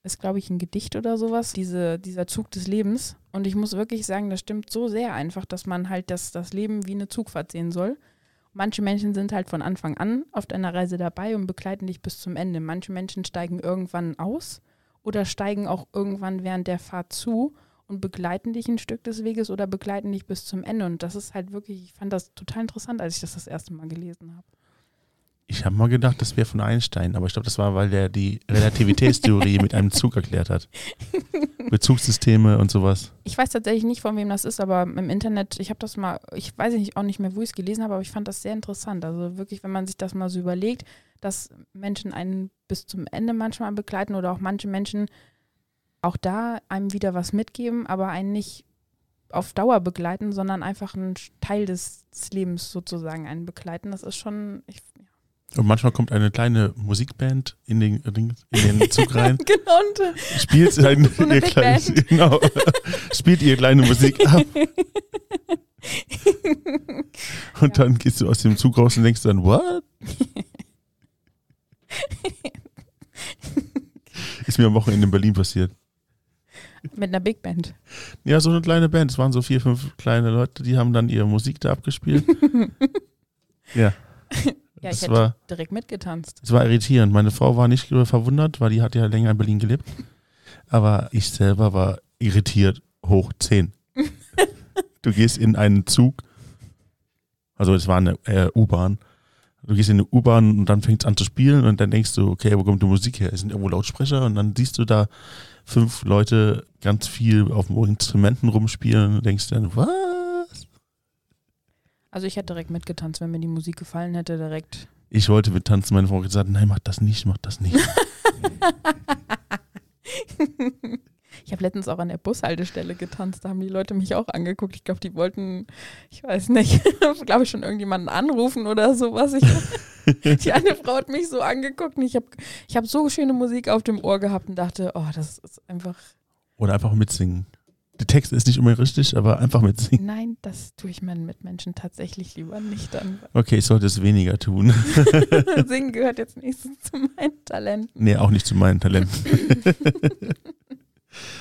ist, glaube ich, ein Gedicht oder sowas, diese, dieser Zug des Lebens. Und ich muss wirklich sagen, das stimmt so sehr einfach, dass man halt das, das Leben wie eine Zugfahrt sehen soll. Manche Menschen sind halt von Anfang an auf deiner Reise dabei und begleiten dich bis zum Ende. Manche Menschen steigen irgendwann aus oder steigen auch irgendwann während der Fahrt zu und begleiten dich ein Stück des Weges oder begleiten dich bis zum Ende. Und das ist halt wirklich, ich fand das total interessant, als ich das das erste Mal gelesen habe.
Ich habe mal gedacht, das wäre von Einstein, aber ich glaube, das war, weil der die Relativitätstheorie mit einem Zug erklärt hat. Bezugssysteme und sowas.
Ich weiß tatsächlich nicht, von wem das ist, aber im Internet, ich habe das mal, ich weiß nicht, auch nicht mehr, wo ich es gelesen habe, aber ich fand das sehr interessant. Also wirklich, wenn man sich das mal so überlegt, dass Menschen einen bis zum Ende manchmal begleiten oder auch manche Menschen auch da einem wieder was mitgeben, aber einen nicht auf Dauer begleiten, sondern einfach einen Teil des, Lebens sozusagen einen begleiten. Das ist schon, ich,
und manchmal kommt eine kleine Musikband in den, in den Zug rein.
genau. Und, äh,
spielt, so ihr kleines, genau, spielt ihr kleine Musik ab. und ja. dann gehst du aus dem Zug raus und denkst dann, what? Ist mir am Wochenende in Berlin passiert.
Mit einer Big Band.
Ja, so eine kleine Band. Es waren so vier, fünf kleine Leute, die haben dann ihre Musik da abgespielt. ja.
Ja, ich hätte war, direkt mitgetanzt.
Es war irritierend. Meine Frau war nicht verwundert, weil die hat ja länger in Berlin gelebt. Aber ich selber war irritiert hoch 10. du gehst in einen Zug, also es war eine äh, U-Bahn. Du gehst in eine U-Bahn und dann fängt es an zu spielen und dann denkst du, okay, wo kommt die Musik her? Es sind irgendwo Lautsprecher und dann siehst du da fünf Leute ganz viel auf Instrumenten rumspielen und denkst dann, was?
Also ich hätte direkt mitgetanzt, wenn mir die Musik gefallen hätte, direkt.
Ich wollte mittanzen, meine Frau hat gesagt, nein, mach das nicht, mach das nicht.
ich habe letztens auch an der Bushaltestelle getanzt, da haben die Leute mich auch angeguckt. Ich glaube, die wollten, ich weiß nicht, glaube ich schon irgendjemanden anrufen oder sowas. Ich, die eine Frau hat mich so angeguckt und ich habe ich hab so schöne Musik auf dem Ohr gehabt und dachte, oh, das ist einfach.
Oder einfach mitsingen. Der Text ist nicht immer richtig, aber einfach mitsingen.
Nein, das tue ich meinen Mitmenschen tatsächlich lieber nicht dann.
Okay, ich sollte es weniger tun.
Singen gehört jetzt nicht zu meinen Talenten.
Nee, auch nicht zu meinen Talenten.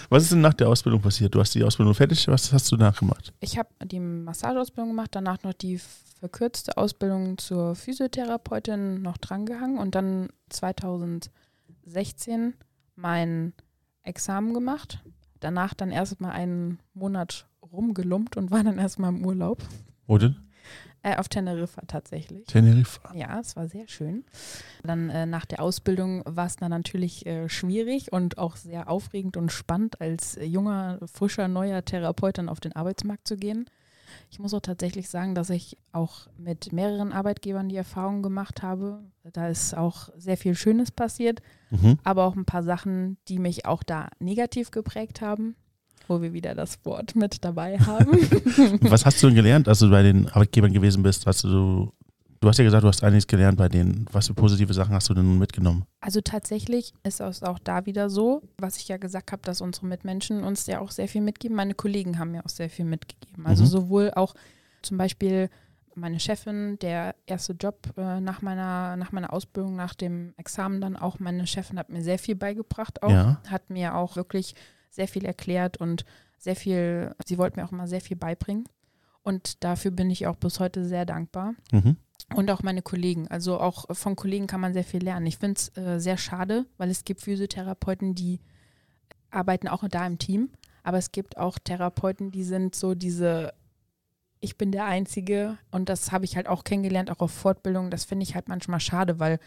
Was ist denn nach der Ausbildung passiert? Du hast die Ausbildung fertig, was hast du nachgemacht?
Ich habe die Massageausbildung gemacht, danach noch die verkürzte Ausbildung zur Physiotherapeutin noch drangehangen und dann 2016 mein Examen gemacht danach dann erstmal einen Monat rumgelumpt und war dann erstmal im Urlaub.
Wo denn?
Äh, auf Teneriffa tatsächlich.
Teneriffa.
Ja, es war sehr schön. Dann äh, nach der Ausbildung war es dann natürlich äh, schwierig und auch sehr aufregend und spannend, als junger, frischer, neuer Therapeut dann auf den Arbeitsmarkt zu gehen. Ich muss auch tatsächlich sagen, dass ich auch mit mehreren Arbeitgebern die Erfahrung gemacht habe. Da ist auch sehr viel Schönes passiert, mhm. aber auch ein paar Sachen, die mich auch da negativ geprägt haben, wo wir wieder das Wort mit dabei haben.
Was hast du denn gelernt, als du bei den Arbeitgebern gewesen bist? Hast du Du hast ja gesagt, du hast einiges gelernt bei denen. Was für positive Sachen hast du denn mitgenommen?
Also tatsächlich ist es auch da wieder so, was ich ja gesagt habe, dass unsere Mitmenschen uns ja auch sehr viel mitgeben. Meine Kollegen haben mir auch sehr viel mitgegeben. Also mhm. sowohl auch zum Beispiel meine Chefin, der erste Job äh, nach meiner, nach meiner Ausbildung, nach dem Examen dann auch, meine Chefin hat mir sehr viel beigebracht auch, ja. hat mir auch wirklich sehr viel erklärt und sehr viel, sie wollte mir auch immer sehr viel beibringen. Und dafür bin ich auch bis heute sehr dankbar. Mhm. Und auch meine Kollegen. Also auch von Kollegen kann man sehr viel lernen. Ich finde es äh, sehr schade, weil es gibt Physiotherapeuten, die arbeiten auch da im Team. Aber es gibt auch Therapeuten, die sind so diese, ich bin der Einzige. Und das habe ich halt auch kennengelernt, auch auf Fortbildung. Das finde ich halt manchmal schade, weil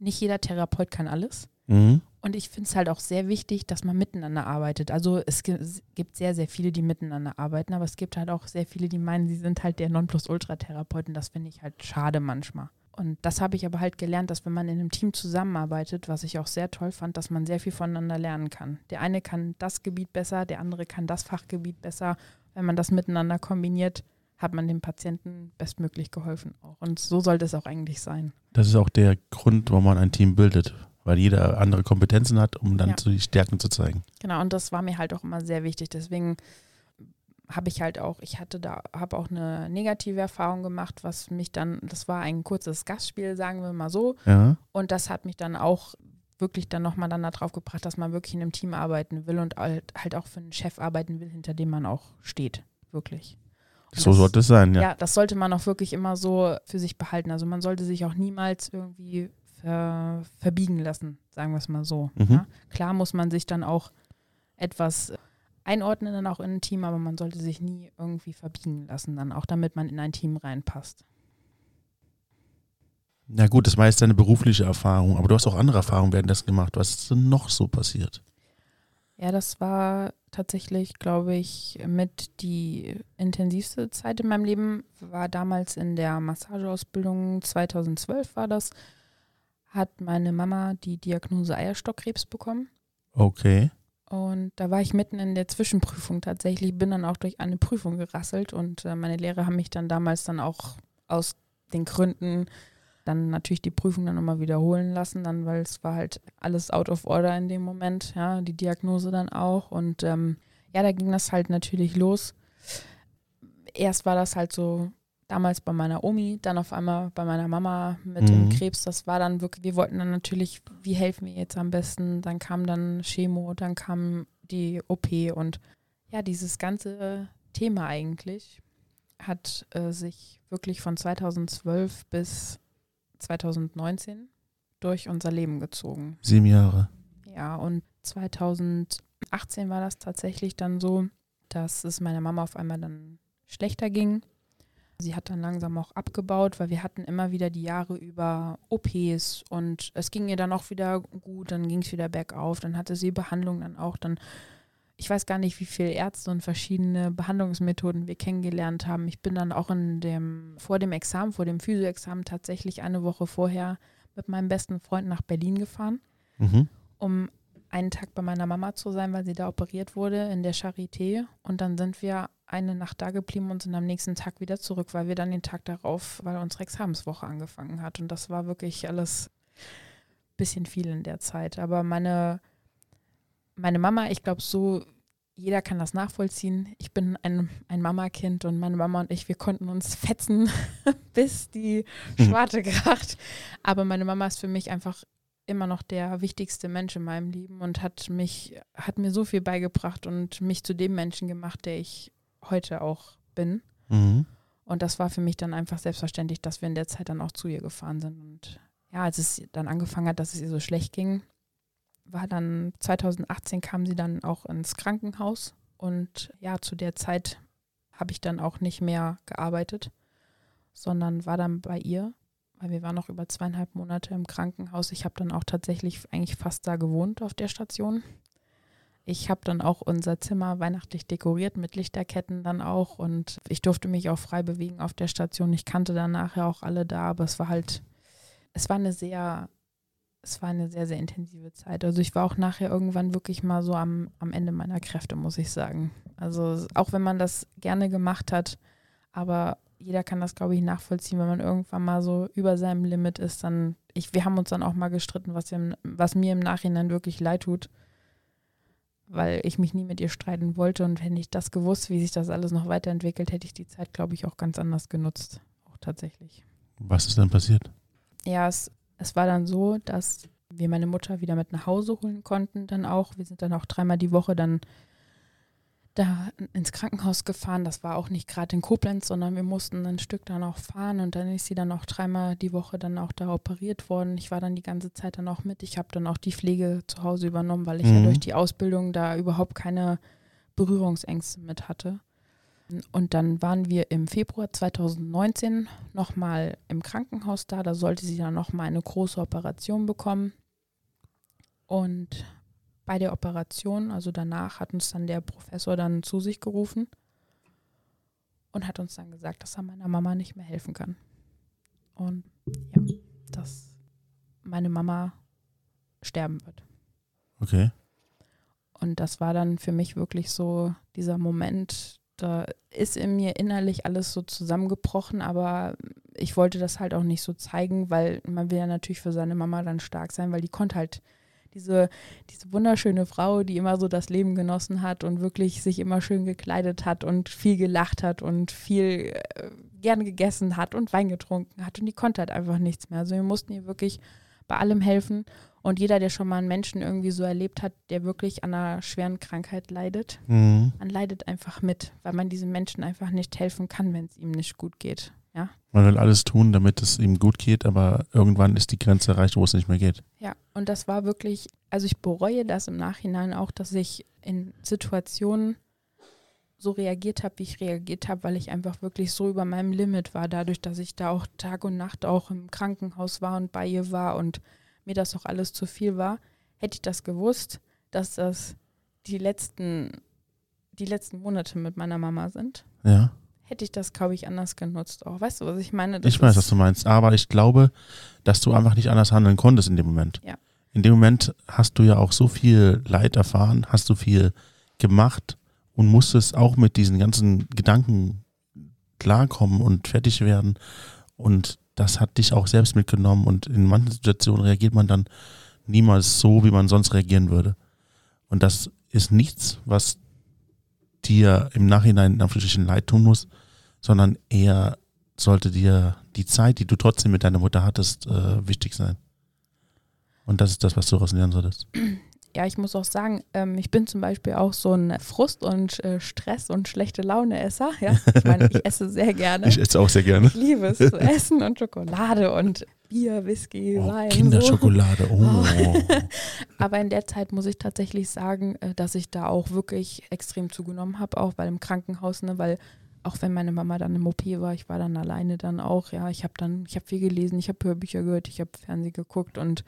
nicht jeder Therapeut kann alles. Mhm. Und ich finde es halt auch sehr wichtig, dass man miteinander arbeitet. Also es gibt sehr, sehr viele, die miteinander arbeiten, aber es gibt halt auch sehr viele, die meinen, sie sind halt der Nonplusultra-Therapeut und das finde ich halt schade manchmal. Und das habe ich aber halt gelernt, dass wenn man in einem Team zusammenarbeitet, was ich auch sehr toll fand, dass man sehr viel voneinander lernen kann. Der eine kann das Gebiet besser, der andere kann das Fachgebiet besser. Wenn man das miteinander kombiniert, hat man dem Patienten bestmöglich geholfen auch. Und so sollte es auch eigentlich sein.
Das ist auch der Grund, warum man ein Team bildet weil jeder andere Kompetenzen hat, um dann ja. die Stärken zu zeigen.
Genau, und das war mir halt auch immer sehr wichtig. Deswegen habe ich halt auch, ich hatte da, habe auch eine negative Erfahrung gemacht, was mich dann, das war ein kurzes Gastspiel, sagen wir mal so. Ja. Und das hat mich dann auch wirklich dann nochmal dann darauf gebracht, dass man wirklich in einem Team arbeiten will und halt, halt auch für einen Chef arbeiten will, hinter dem man auch steht. Wirklich.
Und so das, sollte es sein, ja.
Ja, das sollte man auch wirklich immer so für sich behalten. Also man sollte sich auch niemals irgendwie ver, verbiegen lassen, sagen wir es mal so. Mhm. Ja? Klar muss man sich dann auch etwas einordnen, dann auch in ein Team, aber man sollte sich nie irgendwie verbiegen lassen, dann auch damit man in ein Team reinpasst.
Na gut, das war jetzt deine berufliche Erfahrung, aber du hast auch andere Erfahrungen währenddessen gemacht. Was ist denn noch so passiert?
Ja, das war tatsächlich, glaube ich, mit die intensivste Zeit in meinem Leben. War damals in der Massageausbildung 2012 war das. Hat meine Mama die Diagnose Eierstockkrebs bekommen.
Okay.
Und da war ich mitten in der Zwischenprüfung tatsächlich, bin dann auch durch eine Prüfung gerasselt und äh, meine Lehrer haben mich dann damals dann auch aus den Gründen dann natürlich die Prüfung dann nochmal wiederholen lassen, dann, weil es war halt alles out of order in dem Moment, ja, die Diagnose dann auch. Und ähm, ja, da ging das halt natürlich los. Erst war das halt so damals bei meiner Omi, dann auf einmal bei meiner Mama mit mhm. dem Krebs. Das war dann wirklich, wir wollten dann natürlich, wie helfen wir jetzt am besten? Dann kam dann Chemo, dann kam die OP und ja, dieses ganze Thema eigentlich hat äh, sich wirklich von 2012 bis 2019 durch unser Leben gezogen.
Sieben Jahre.
Ja, und 2018 war das tatsächlich dann so, dass es meiner Mama auf einmal dann schlechter ging. Sie hat dann langsam auch abgebaut, weil wir hatten immer wieder die Jahre über OPs und es ging ihr dann auch wieder gut, dann ging es wieder bergauf, dann hatte sie Behandlung dann auch, dann ich weiß gar nicht, wie viele Ärzte und verschiedene Behandlungsmethoden wir kennengelernt haben. Ich bin dann auch in dem, vor dem Examen, vor dem Physioexamen tatsächlich eine Woche vorher mit meinem besten Freund nach Berlin gefahren, mhm. um einen Tag bei meiner Mama zu sein, weil sie da operiert wurde in der Charité. Und dann sind wir eine Nacht da geblieben und sind am nächsten Tag wieder zurück, weil wir dann den Tag darauf, weil unsere Examenswoche angefangen hat. Und das war wirklich alles ein bisschen viel in der Zeit. Aber meine meine Mama, ich glaube, so jeder kann das nachvollziehen. Ich bin ein, ein Mama-Kind und meine Mama und ich, wir konnten uns fetzen, bis die mhm. Schwarte kracht. Aber meine Mama ist für mich einfach immer noch der wichtigste Mensch in meinem Leben und hat mich, hat mir so viel beigebracht und mich zu dem Menschen gemacht, der ich heute auch bin. Mhm. Und das war für mich dann einfach selbstverständlich, dass wir in der Zeit dann auch zu ihr gefahren sind. Und ja, als es dann angefangen hat, dass es ihr so schlecht ging, war dann 2018 kam sie dann auch ins Krankenhaus und ja, zu der Zeit habe ich dann auch nicht mehr gearbeitet, sondern war dann bei ihr, weil wir waren noch über zweieinhalb Monate im Krankenhaus. Ich habe dann auch tatsächlich eigentlich fast da gewohnt auf der Station. Ich habe dann auch unser Zimmer weihnachtlich dekoriert mit Lichterketten dann auch und ich durfte mich auch frei bewegen auf der Station. Ich kannte dann nachher auch alle da, aber es war halt, es war eine sehr es war eine sehr, sehr intensive Zeit. Also ich war auch nachher irgendwann wirklich mal so am, am Ende meiner Kräfte, muss ich sagen. Also auch wenn man das gerne gemacht hat, aber jeder kann das, glaube ich, nachvollziehen, wenn man irgendwann mal so über seinem Limit ist, dann, ich, wir haben uns dann auch mal gestritten, was, im, was mir im Nachhinein wirklich leid tut, weil ich mich nie mit ihr streiten wollte und hätte ich das gewusst, wie sich das alles noch weiterentwickelt, hätte ich die Zeit, glaube ich, auch ganz anders genutzt, auch tatsächlich.
Was ist dann passiert?
Ja, es es war dann so, dass wir meine Mutter wieder mit nach Hause holen konnten, dann auch. Wir sind dann auch dreimal die Woche dann da ins Krankenhaus gefahren. Das war auch nicht gerade in Koblenz, sondern wir mussten ein Stück dann auch fahren und dann ist sie dann auch dreimal die Woche dann auch da operiert worden. Ich war dann die ganze Zeit dann auch mit. Ich habe dann auch die Pflege zu Hause übernommen, weil ich mhm. ja durch die Ausbildung da überhaupt keine Berührungsängste mit hatte. Und dann waren wir im Februar 2019 nochmal im Krankenhaus da. Da sollte sie dann nochmal eine große Operation bekommen. Und bei der Operation, also danach, hat uns dann der Professor dann zu sich gerufen und hat uns dann gesagt, dass er meiner Mama nicht mehr helfen kann. Und ja, dass meine Mama sterben wird.
Okay.
Und das war dann für mich wirklich so dieser Moment, da ist in mir innerlich alles so zusammengebrochen, aber ich wollte das halt auch nicht so zeigen, weil man will ja natürlich für seine Mama dann stark sein, weil die konnte halt diese, diese wunderschöne Frau, die immer so das Leben genossen hat und wirklich sich immer schön gekleidet hat und viel gelacht hat und viel äh, gerne gegessen hat und Wein getrunken hat und die konnte halt einfach nichts mehr. Also wir mussten ihr wirklich bei allem helfen Und jeder, der schon mal einen Menschen irgendwie so erlebt hat, der wirklich an einer schweren Krankheit leidet, mhm. man leidet einfach mit, weil man diesem Menschen einfach nicht helfen kann, wenn es ihm nicht gut geht. Ja?
Man will alles tun, damit es ihm gut geht, aber irgendwann ist die Grenze erreicht, wo es nicht mehr geht.
Ja, und das war wirklich, also ich bereue das im Nachhinein auch, dass ich in Situationen so reagiert habe, wie ich reagiert habe, weil ich einfach wirklich so über meinem Limit war, dadurch, dass ich da auch Tag und Nacht auch im Krankenhaus war und bei ihr war und mir das auch alles zu viel war, hätte ich das gewusst, dass das die letzten, die letzten Monate mit meiner Mama sind.
Ja.
Hätte ich das, glaube ich, anders genutzt auch. Weißt du, was ich meine? Das
ich weiß, was du meinst. Aber ich glaube, dass du einfach nicht anders handeln konntest in dem Moment.
Ja.
In dem Moment hast du ja auch so viel Leid erfahren, hast du viel gemacht und musstest auch mit diesen ganzen Gedanken klarkommen und fertig werden. Und das hat dich auch selbst mitgenommen und in manchen Situationen reagiert man dann niemals so, wie man sonst reagieren würde. Und das ist nichts, was dir im Nachhinein in Anführungsstrichen leid tun muss, sondern eher sollte dir die Zeit, die du trotzdem mit deiner Mutter hattest, äh, wichtig sein. Und das ist das, was du daraus lernen solltest.
ja, ich muss auch sagen, ähm, ich bin zum Beispiel auch so ein Frust- und äh, Stress- und schlechte Laune-Esser. Ja? Ich meine, ich esse sehr gerne.
Ich esse auch sehr gerne.
Ich liebe es zu essen und Schokolade und Bier, Whisky,
oh,
Wein.
Kinderschokolade, so. oh.
Aber in der Zeit muss ich tatsächlich sagen, äh, dass ich da auch wirklich extrem zugenommen habe, auch weil im Krankenhaus, ne, weil auch wenn meine Mama dann im OP war, ich war dann alleine dann auch, ja, ich habe dann, ich habe viel gelesen, ich habe Hörbücher gehört, ich habe Fernsehen geguckt und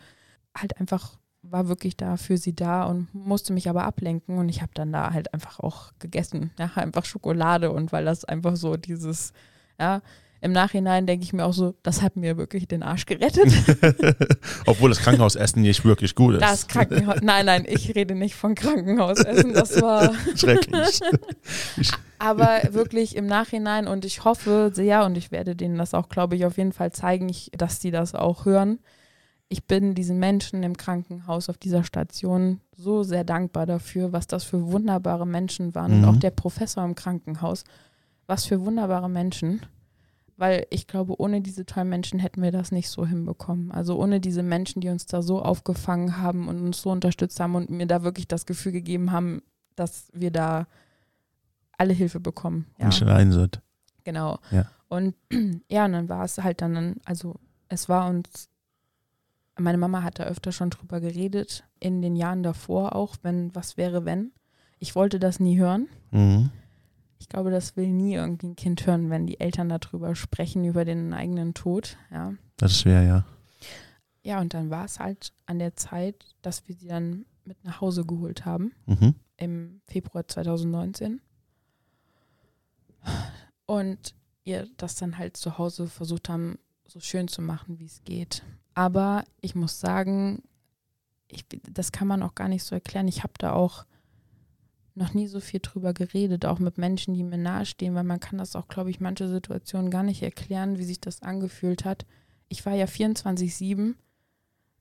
halt einfach war wirklich da für sie da und musste mich aber ablenken und ich habe dann da halt einfach auch gegessen, ja, einfach Schokolade und weil das einfach so dieses, ja, im Nachhinein denke ich mir auch so, das hat mir wirklich den Arsch gerettet.
Obwohl das Krankenhausessen nicht wirklich gut ist.
Das Krankenhaus, nein, nein, ich rede nicht von Krankenhausessen, das war
schrecklich.
Aber wirklich im Nachhinein und ich hoffe sehr und ich werde denen das auch, glaube ich, auf jeden Fall zeigen, ich, dass die das auch hören ich bin diesen Menschen im Krankenhaus auf dieser Station so sehr dankbar dafür, was das für wunderbare Menschen waren. Mhm. Und auch der Professor im Krankenhaus, was für wunderbare Menschen. Weil ich glaube, ohne diese tollen Menschen hätten wir das nicht so hinbekommen. Also ohne diese Menschen, die uns da so aufgefangen haben und uns so unterstützt haben und mir da wirklich das Gefühl gegeben haben, dass wir da alle Hilfe bekommen.
Ja. Nicht allein sind.
Genau.
Ja.
Und ja, und dann war es halt dann, also es war uns meine Mama hat da öfter schon drüber geredet, in den Jahren davor auch, wenn, was wäre, wenn. Ich wollte das nie hören.
Mhm.
Ich glaube, das will nie irgendwie ein Kind hören, wenn die Eltern darüber sprechen, über den eigenen Tod. Ja.
Das ist schwer, ja.
Ja, und dann war es halt an der Zeit, dass wir sie dann mit nach Hause geholt haben.
Mhm.
Im Februar 2019. Und ihr das dann halt zu Hause versucht haben, so schön zu machen, wie es geht. Aber ich muss sagen, ich, das kann man auch gar nicht so erklären. Ich habe da auch noch nie so viel drüber geredet, auch mit Menschen, die mir nahestehen, weil man kann das auch, glaube ich, manche Situationen gar nicht erklären, wie sich das angefühlt hat. Ich war ja 24-7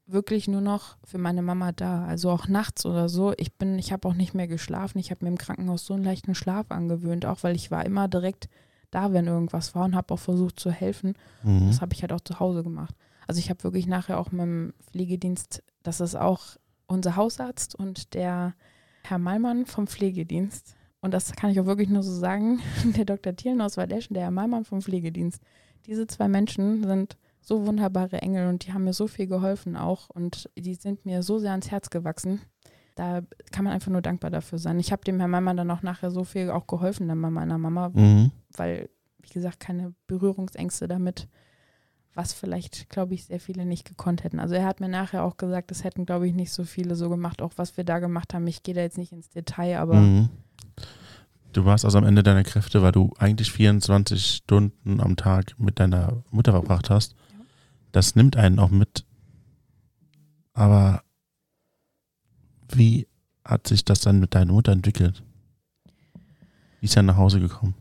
wirklich nur noch für meine Mama da, also auch nachts oder so. Ich bin, ich habe auch nicht mehr geschlafen. Ich habe mir im Krankenhaus so einen leichten Schlaf angewöhnt, auch weil ich war immer direkt da, wenn irgendwas war und habe auch versucht zu helfen. Mhm. Das habe ich halt auch zu Hause gemacht. Also ich habe wirklich nachher auch mit dem Pflegedienst, das ist auch unser Hausarzt und der Herr Malmann vom Pflegedienst. Und das kann ich auch wirklich nur so sagen, der Dr. Thielen aus Waldeschen, der Herr Malmann vom Pflegedienst. Diese zwei Menschen sind so wunderbare Engel und die haben mir so viel geholfen auch und die sind mir so sehr ans Herz gewachsen. Da kann man einfach nur dankbar dafür sein. Ich habe dem Herrn Malmann dann auch nachher so viel auch geholfen, dann bei meiner Mama,
mhm.
weil, wie gesagt, keine Berührungsängste damit was vielleicht, glaube ich, sehr viele nicht gekonnt hätten. Also er hat mir nachher auch gesagt, das hätten, glaube ich, nicht so viele so gemacht, auch was wir da gemacht haben. Ich gehe da jetzt nicht ins Detail, aber.
Mhm. Du warst also am Ende deiner Kräfte, weil du eigentlich 24 Stunden am Tag mit deiner Mutter verbracht hast. Ja. Das nimmt einen auch mit. Aber wie hat sich das dann mit deiner Mutter entwickelt? Wie ist er nach Hause gekommen?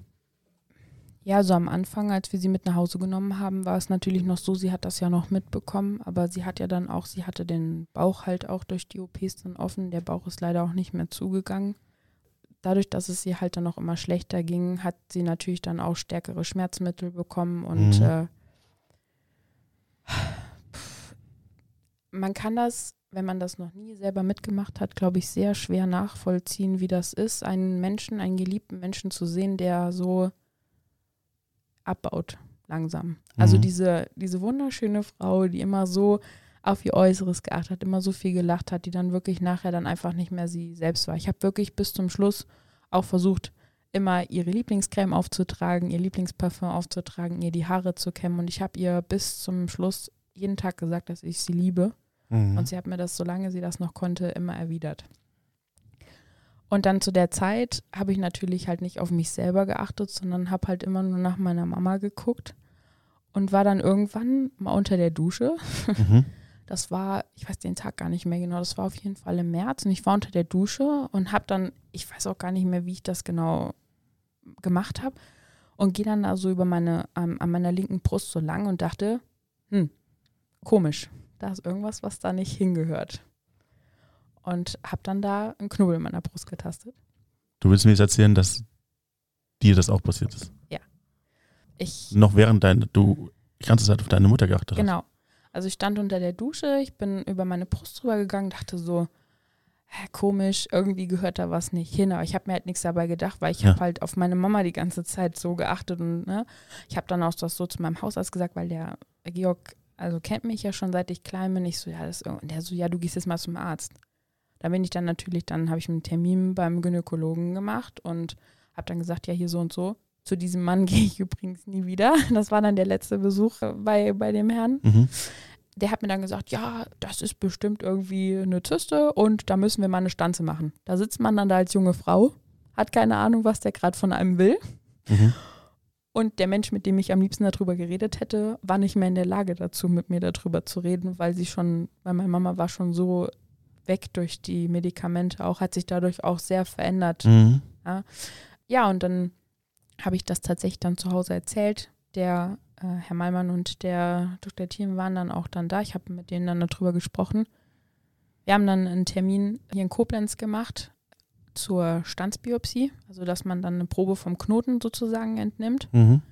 Ja, so am Anfang, als wir sie mit nach Hause genommen haben, war es natürlich noch so, sie hat das ja noch mitbekommen, aber sie hat ja dann auch, sie hatte den Bauch halt auch durch die OPs dann offen. Der Bauch ist leider auch nicht mehr zugegangen. Dadurch, dass es ihr halt dann auch immer schlechter ging, hat sie natürlich dann auch stärkere Schmerzmittel bekommen und mhm. äh, man kann das wenn man das noch nie selber mitgemacht hat, glaube ich, sehr schwer nachvollziehen, wie das ist, einen Menschen, einen geliebten Menschen zu sehen, der so abbaut langsam. Also mhm. diese, diese wunderschöne Frau, die immer so auf ihr Äußeres geachtet hat, immer so viel gelacht hat, die dann wirklich nachher dann einfach nicht mehr sie selbst war. Ich habe wirklich bis zum Schluss auch versucht, immer ihre Lieblingscreme aufzutragen, ihr Lieblingsparfum aufzutragen, ihr die Haare zu kämmen und ich habe ihr bis zum Schluss jeden Tag gesagt, dass ich sie liebe. Mhm. Und sie hat mir das, solange sie das noch konnte, immer erwidert. Und dann zu der Zeit habe ich natürlich halt nicht auf mich selber geachtet, sondern habe halt immer nur nach meiner Mama geguckt und war dann irgendwann mal unter der Dusche. Mhm. Das war, ich weiß den Tag gar nicht mehr genau, das war auf jeden Fall im März und ich war unter der Dusche und habe dann, ich weiß auch gar nicht mehr, wie ich das genau gemacht habe und gehe dann da so über meine, ähm, an meiner linken Brust so lang und dachte, hm, komisch, da ist irgendwas, was da nicht hingehört. Und habe dann da einen Knubbel in meiner Brust getastet.
Du willst mir jetzt erzählen, dass dir das auch passiert ist?
Ja. Ich
Noch während dein, du die ganze Zeit auf deine Mutter geachtet hast?
Genau. Also ich stand unter der Dusche, ich bin über meine Brust drüber gegangen, dachte so, hä, komisch, irgendwie gehört da was nicht hin. Aber ich habe mir halt nichts dabei gedacht, weil ich ja. habe halt auf meine Mama die ganze Zeit so geachtet und ne, ich habe dann auch das so zu meinem Hausarzt gesagt, weil der Georg also kennt mich ja schon seit ich klein bin. Ich so, ja, das, und der so, ja, du gehst jetzt mal zum Arzt. Da bin ich dann natürlich, dann habe ich einen Termin beim Gynäkologen gemacht und habe dann gesagt, ja, hier so und so. Zu diesem Mann gehe ich übrigens nie wieder. Das war dann der letzte Besuch bei, bei dem Herrn. Mhm. Der hat mir dann gesagt, ja, das ist bestimmt irgendwie eine Zyste und da müssen wir mal eine Stanze machen. Da sitzt man dann da als junge Frau, hat keine Ahnung, was der gerade von einem will. Mhm. Und der Mensch, mit dem ich am liebsten darüber geredet hätte, war nicht mehr in der Lage dazu, mit mir darüber zu reden, weil sie schon, weil meine Mama war schon so weg durch die Medikamente, auch hat sich dadurch auch sehr verändert. Mhm. Ja. ja, und dann habe ich das tatsächlich dann zu Hause erzählt. Der äh, Herr Malmann und der Dr. Thiem waren dann auch dann da. Ich habe mit denen dann darüber gesprochen. Wir haben dann einen Termin hier in Koblenz gemacht zur Stanzbiopsie, also dass man dann eine Probe vom Knoten sozusagen entnimmt. Mhm.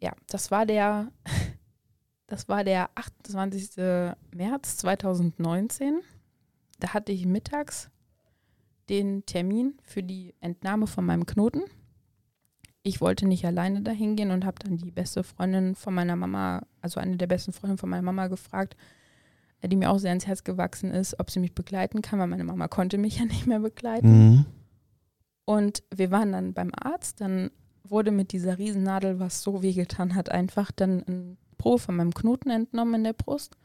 Ja, das war der, das war der 28. März 2019. Da hatte ich mittags den Termin für die Entnahme von meinem Knoten. Ich wollte nicht alleine dahin gehen und habe dann die beste Freundin von meiner Mama, also eine der besten Freundinnen von meiner Mama gefragt, die mir auch sehr ins Herz gewachsen ist, ob sie mich begleiten kann, weil meine Mama konnte mich ja nicht mehr begleiten. Mhm. Und wir waren dann beim Arzt, dann wurde mit dieser Riesennadel, was so wehgetan hat, einfach dann ein Probe von meinem Knoten entnommen in der Brust.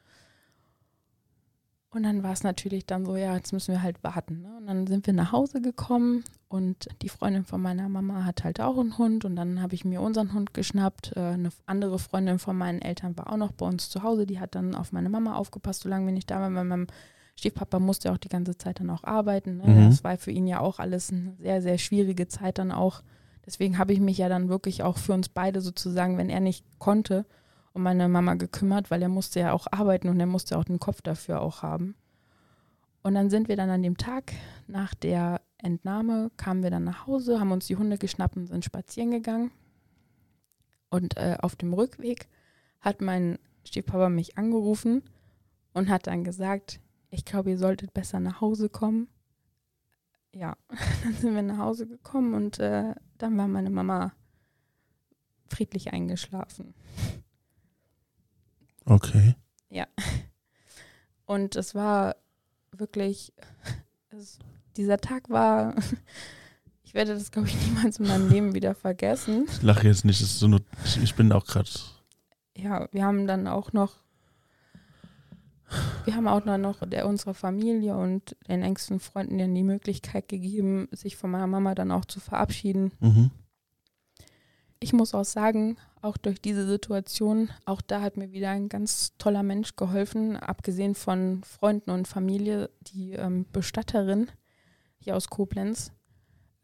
Und dann war es natürlich dann so, ja, jetzt müssen wir halt warten. Ne? Und dann sind wir nach Hause gekommen und die Freundin von meiner Mama hat halt auch einen Hund und dann habe ich mir unseren Hund geschnappt. Äh, eine andere Freundin von meinen Eltern war auch noch bei uns zu Hause, die hat dann auf meine Mama aufgepasst, solange wir nicht da waren, weil mein Stiefpapa musste auch die ganze Zeit dann auch arbeiten. Ne? Mhm. Das war für ihn ja auch alles eine sehr, sehr schwierige Zeit dann auch. Deswegen habe ich mich ja dann wirklich auch für uns beide sozusagen, wenn er nicht konnte, um meine Mama gekümmert, weil er musste ja auch arbeiten und er musste auch den Kopf dafür auch haben. Und dann sind wir dann an dem Tag nach der Entnahme, kamen wir dann nach Hause, haben uns die Hunde geschnappt und sind spazieren gegangen. Und äh, auf dem Rückweg hat mein Stiefpapa mich angerufen und hat dann gesagt, ich glaube, ihr solltet besser nach Hause kommen. Ja, dann sind wir nach Hause gekommen und äh, dann war meine Mama friedlich eingeschlafen.
Okay.
Ja. Und es war wirklich, es, dieser Tag war, ich werde das, glaube ich, niemals in meinem Leben wieder vergessen.
Ich lache jetzt nicht, ist so nur, ich bin auch gerade.
Ja, wir haben dann auch noch, wir haben auch noch der unserer Familie und den engsten Freunden dann die Möglichkeit gegeben, sich von meiner Mama dann auch zu verabschieden. Mhm ich muss auch sagen, auch durch diese Situation, auch da hat mir wieder ein ganz toller Mensch geholfen, abgesehen von Freunden und Familie, die ähm, Bestatterin hier aus Koblenz.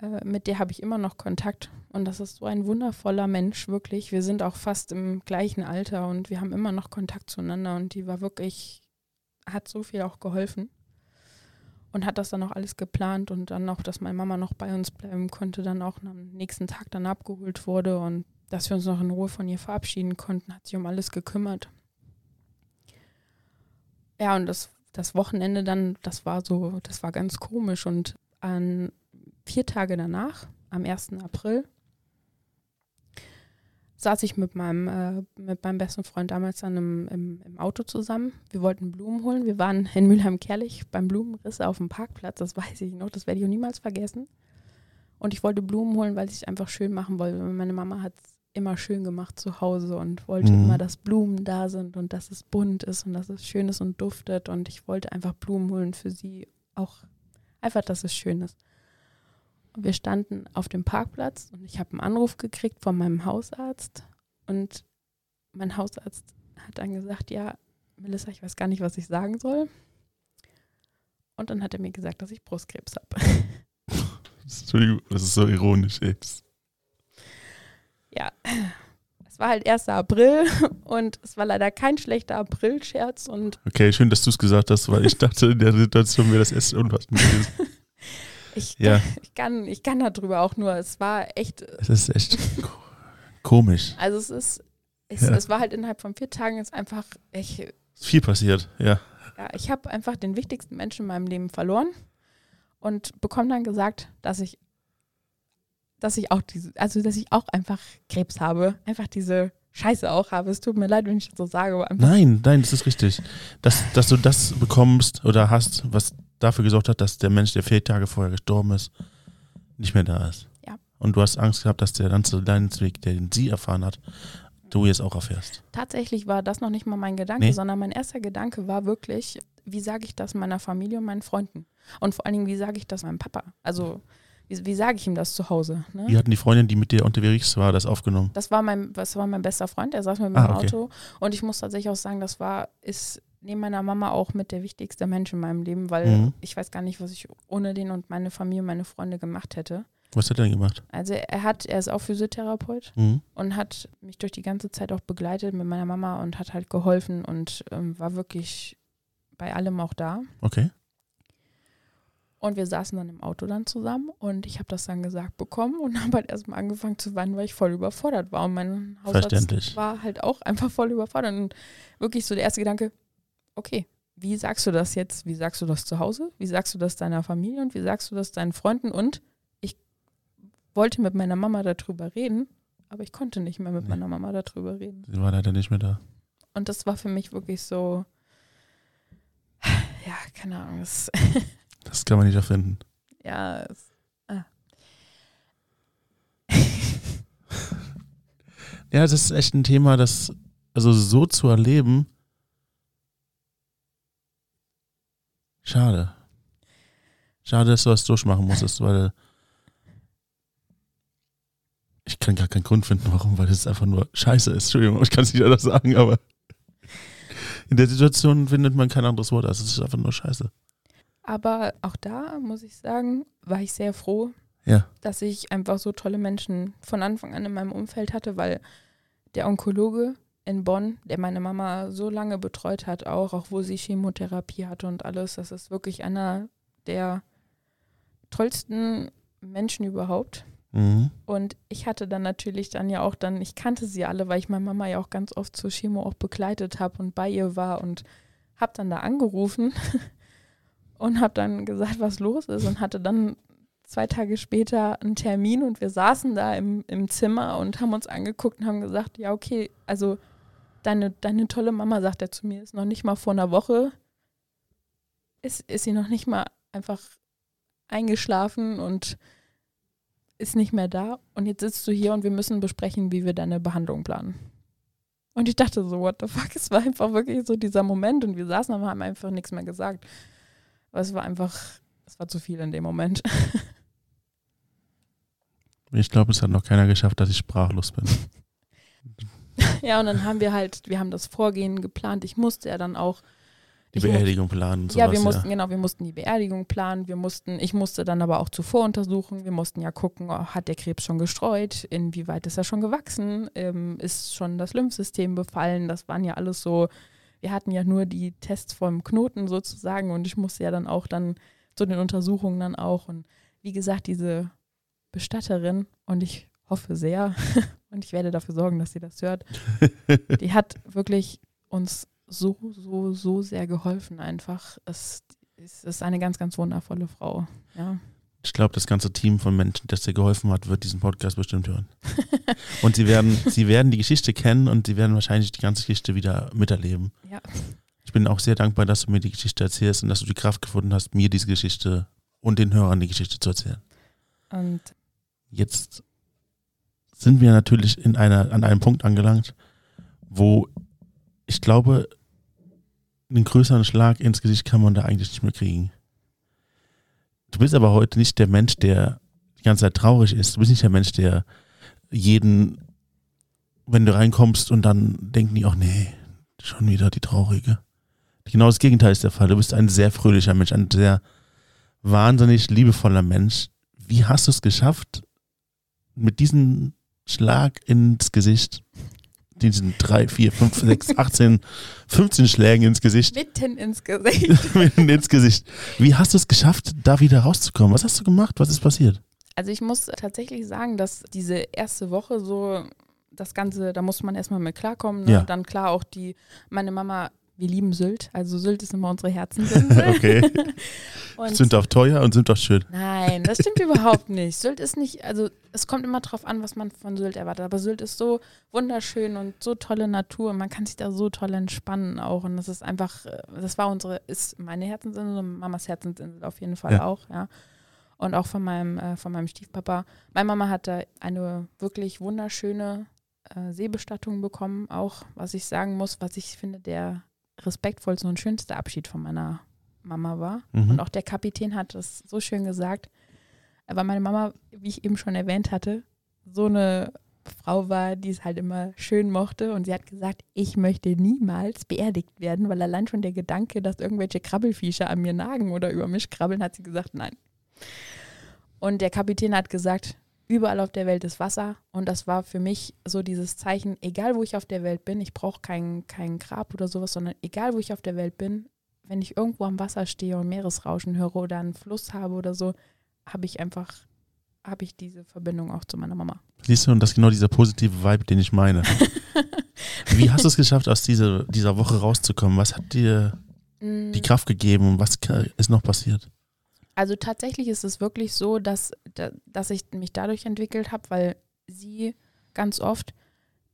Äh, mit der habe ich immer noch Kontakt und das ist so ein wundervoller Mensch, wirklich. Wir sind auch fast im gleichen Alter und wir haben immer noch Kontakt zueinander und die war wirklich, hat so viel auch geholfen und hat das dann auch alles geplant und dann auch, dass meine Mama noch bei uns bleiben konnte, dann auch am nächsten Tag dann abgeholt wurde und dass wir uns noch in Ruhe von ihr verabschieden konnten, hat sich um alles gekümmert. Ja, und das, das Wochenende dann, das war so, das war ganz komisch. Und an vier Tage danach, am 1. April, saß ich mit meinem, äh, mit meinem besten Freund damals dann im, im, im, Auto zusammen. Wir wollten Blumen holen. Wir waren in Mülheim-Kerlich beim Blumenriss auf dem Parkplatz. Das weiß ich noch, das werde ich auch niemals vergessen. Und ich wollte Blumen holen, weil ich es einfach schön machen wollte. Meine Mama hat es immer schön gemacht zu Hause und wollte mhm. immer, dass Blumen da sind und dass es bunt ist und dass es schön ist und duftet. Und ich wollte einfach Blumen holen für sie. Auch einfach, dass es schön ist. Wir standen auf dem Parkplatz und ich habe einen Anruf gekriegt von meinem Hausarzt. Und mein Hausarzt hat dann gesagt, ja, Melissa, ich weiß gar nicht, was ich sagen soll. Und dann hat er mir gesagt, dass ich Brustkrebs habe.
Entschuldigung, das ist so ironisch jetzt.
Ja, es war halt 1. April und es war leider kein schlechter April-Scherz.
okay, schön, dass du es gesagt hast, weil ich dachte, in der Situation wäre das erst unpassend gewesen.
Ich, ja. ich, kann, ich kann darüber auch nur, es war echt.
Es ist echt komisch.
Also es ist, es, ja. es war halt innerhalb von vier Tagen jetzt einfach echt.
Ist viel passiert, ja.
Ja, ich habe einfach den wichtigsten Menschen in meinem Leben verloren und bekomme dann gesagt, dass ich, dass ich auch diese, also dass ich auch einfach Krebs habe, einfach diese Scheiße auch habe. Es tut mir leid, wenn ich das so sage.
Nein, nein, das ist richtig. Dass, dass du das bekommst oder hast, was dafür gesorgt hat, dass der Mensch, der vier Tage vorher gestorben ist, nicht mehr da ist.
Ja.
Und du hast Angst gehabt, dass der ganze Leidensweg, den sie erfahren hat, du jetzt auch erfährst.
Tatsächlich war das noch nicht mal mein Gedanke, nee. sondern mein erster Gedanke war wirklich, wie sage ich das meiner Familie und meinen Freunden? Und vor allen Dingen, wie sage ich das meinem Papa? Also, wie, wie sage ich ihm das zu Hause? Ne?
Wie hatten die Freundin, die mit dir unterwegs war, das aufgenommen?
Das war mein, das war mein bester Freund, er saß mit mir ah, im okay. Auto. Und ich muss tatsächlich auch sagen, das war, ist neben meiner Mama auch mit der wichtigste Mensch in meinem Leben, weil mhm. ich weiß gar nicht, was ich ohne den und meine Familie, meine Freunde gemacht hätte.
Was hat er denn gemacht?
Also er hat, er ist auch Physiotherapeut mhm. und hat mich durch die ganze Zeit auch begleitet mit meiner Mama und hat halt geholfen und ähm, war wirklich bei allem auch da.
Okay.
Und wir saßen dann im Auto dann zusammen und ich habe das dann gesagt bekommen und habe halt erstmal angefangen zu weinen, weil ich voll überfordert war. Und mein Hausarzt war halt auch einfach voll überfordert. Und wirklich so der erste Gedanke, okay, wie sagst du das jetzt? Wie sagst du das zu Hause? Wie sagst du das deiner Familie und wie sagst du das deinen Freunden? Und ich wollte mit meiner Mama darüber reden, aber ich konnte nicht mehr mit nee. meiner Mama darüber reden.
Sie war leider nicht mehr da.
Und das war für mich wirklich so, ja, keine Ahnung. Das,
kann man nicht erfinden.
Ja, es, ah.
ja, das ist echt ein Thema, das, also so zu erleben, Schade. Schade, dass du das durchmachen musstest, weil ich kann gar keinen Grund finden, warum, weil es einfach nur scheiße ist. Entschuldigung, ich kann es nicht anders sagen, aber in der Situation findet man kein anderes Wort. Also es ist einfach nur scheiße.
Aber auch da, muss ich sagen, war ich sehr froh,
ja.
dass ich einfach so tolle Menschen von Anfang an in meinem Umfeld hatte, weil der Onkologe, in Bonn, der meine Mama so lange betreut hat, auch, auch wo sie Chemotherapie hatte und alles. Das ist wirklich einer der tollsten Menschen überhaupt. Mhm. Und ich hatte dann natürlich dann ja auch dann, ich kannte sie alle, weil ich meine Mama ja auch ganz oft zur Chemo auch begleitet habe und bei ihr war und habe dann da angerufen und habe dann gesagt, was los ist und hatte dann zwei Tage später einen Termin und wir saßen da im, im Zimmer und haben uns angeguckt und haben gesagt, ja, okay, also deine, deine tolle Mama, sagt er zu mir, ist noch nicht mal vor einer Woche, ist, ist sie noch nicht mal einfach eingeschlafen und ist nicht mehr da. Und jetzt sitzt du hier und wir müssen besprechen, wie wir deine Behandlung planen. Und ich dachte so, what the fuck? Es war einfach wirklich so dieser Moment und wir saßen und haben einfach nichts mehr gesagt. Aber es war einfach, es war zu viel in dem Moment.
Ich glaube, es hat noch keiner geschafft, dass ich sprachlos bin.
ja, und dann haben wir halt, wir haben das Vorgehen geplant. Ich musste ja dann auch
die Beerdigung musste, planen.
Sowas, ja, wir mussten, ja. genau, wir mussten die Beerdigung planen. Wir mussten, ich musste dann aber auch zuvor untersuchen. Wir mussten ja gucken, oh, hat der Krebs schon gestreut? Inwieweit ist er schon gewachsen? Ähm, ist schon das Lymphsystem befallen? Das waren ja alles so, wir hatten ja nur die Tests vom Knoten sozusagen und ich musste ja dann auch dann zu den Untersuchungen dann auch. Und wie gesagt, diese Bestatterin und ich hoffe sehr und ich werde dafür sorgen, dass sie das hört. Die hat wirklich uns so, so, so sehr geholfen einfach. Es, es ist eine ganz, ganz wundervolle Frau. Ja.
Ich glaube, das ganze Team von Menschen, das dir geholfen hat, wird diesen Podcast bestimmt hören. und sie werden, sie werden die Geschichte kennen und sie werden wahrscheinlich die ganze Geschichte wieder miterleben.
Ja.
Ich bin auch sehr dankbar, dass du mir die Geschichte erzählst und dass du die Kraft gefunden hast, mir diese Geschichte und den Hörern die Geschichte zu erzählen.
Und
jetzt sind wir natürlich in einer, an einem Punkt angelangt, wo ich glaube, einen größeren Schlag ins Gesicht kann man da eigentlich nicht mehr kriegen. Du bist aber heute nicht der Mensch, der die ganze Zeit traurig ist. Du bist nicht der Mensch, der jeden, wenn du reinkommst und dann denken die auch, nee, schon wieder die Traurige. Genau das Gegenteil ist der Fall. Du bist ein sehr fröhlicher Mensch, ein sehr wahnsinnig liebevoller Mensch. Wie hast du es geschafft, mit diesem Schlag ins Gesicht, diesen drei, vier, fünf, sechs, 18, 15 Schlägen ins Gesicht.
Mitten ins Gesicht.
Mitten ins Gesicht. Wie hast du es geschafft, da wieder rauszukommen? Was hast du gemacht? Was ist passiert?
Also ich muss tatsächlich sagen, dass diese erste Woche so das Ganze, da muss man erstmal mit klarkommen. Ne?
Ja.
Dann klar auch die, meine Mama, wir lieben Sylt. Also Sylt ist immer unsere Herzensinsel.
okay.
Und
Sind auch teuer und sind auch schön.
Nein, das stimmt überhaupt nicht. Sylt ist nicht, also es kommt immer drauf an, was man von Sylt erwartet. Aber Sylt ist so wunderschön und so tolle Natur und man kann sich da so toll entspannen auch. Und das ist einfach, äh, das war unsere, ist meine Herzensinsel und Mamas Herzensinsel auf jeden Fall
Ja.
auch, ja. Und auch von meinem, äh, von meinem Stiefpapa. Meine Mama hatte eine wirklich wunderschöne äh, Seebestattung bekommen, auch was ich sagen muss, was ich finde, der respektvollste und schönste Abschied von meiner Mama war.
Mhm.
Und auch der Kapitän hat es so schön gesagt, weil meine Mama, wie ich eben schon erwähnt hatte, so eine Frau war, die es halt immer schön mochte. Und sie hat gesagt, ich möchte niemals beerdigt werden, weil allein schon der Gedanke, dass irgendwelche Krabbelfische an mir nagen oder über mich krabbeln, hat sie gesagt, nein. Und der Kapitän hat gesagt, überall auf der Welt ist Wasser. Und das war für mich so dieses Zeichen, egal wo ich auf der Welt bin, ich brauche kein, kein Grab oder sowas, sondern egal wo ich auf der Welt bin, wenn ich irgendwo am Wasser stehe und Meeresrauschen höre oder einen Fluss habe oder so, habe ich einfach, habe ich diese Verbindung auch zu meiner Mama.
Siehst du, und das ist genau dieser positive Vibe, den ich meine. Wie hast du es geschafft, aus dieser, dieser Woche rauszukommen? Was hat dir die Kraft gegeben und was ist noch passiert?
Also tatsächlich ist es wirklich so, dass, da- dass ich mich dadurch entwickelt habe, weil sie ganz oft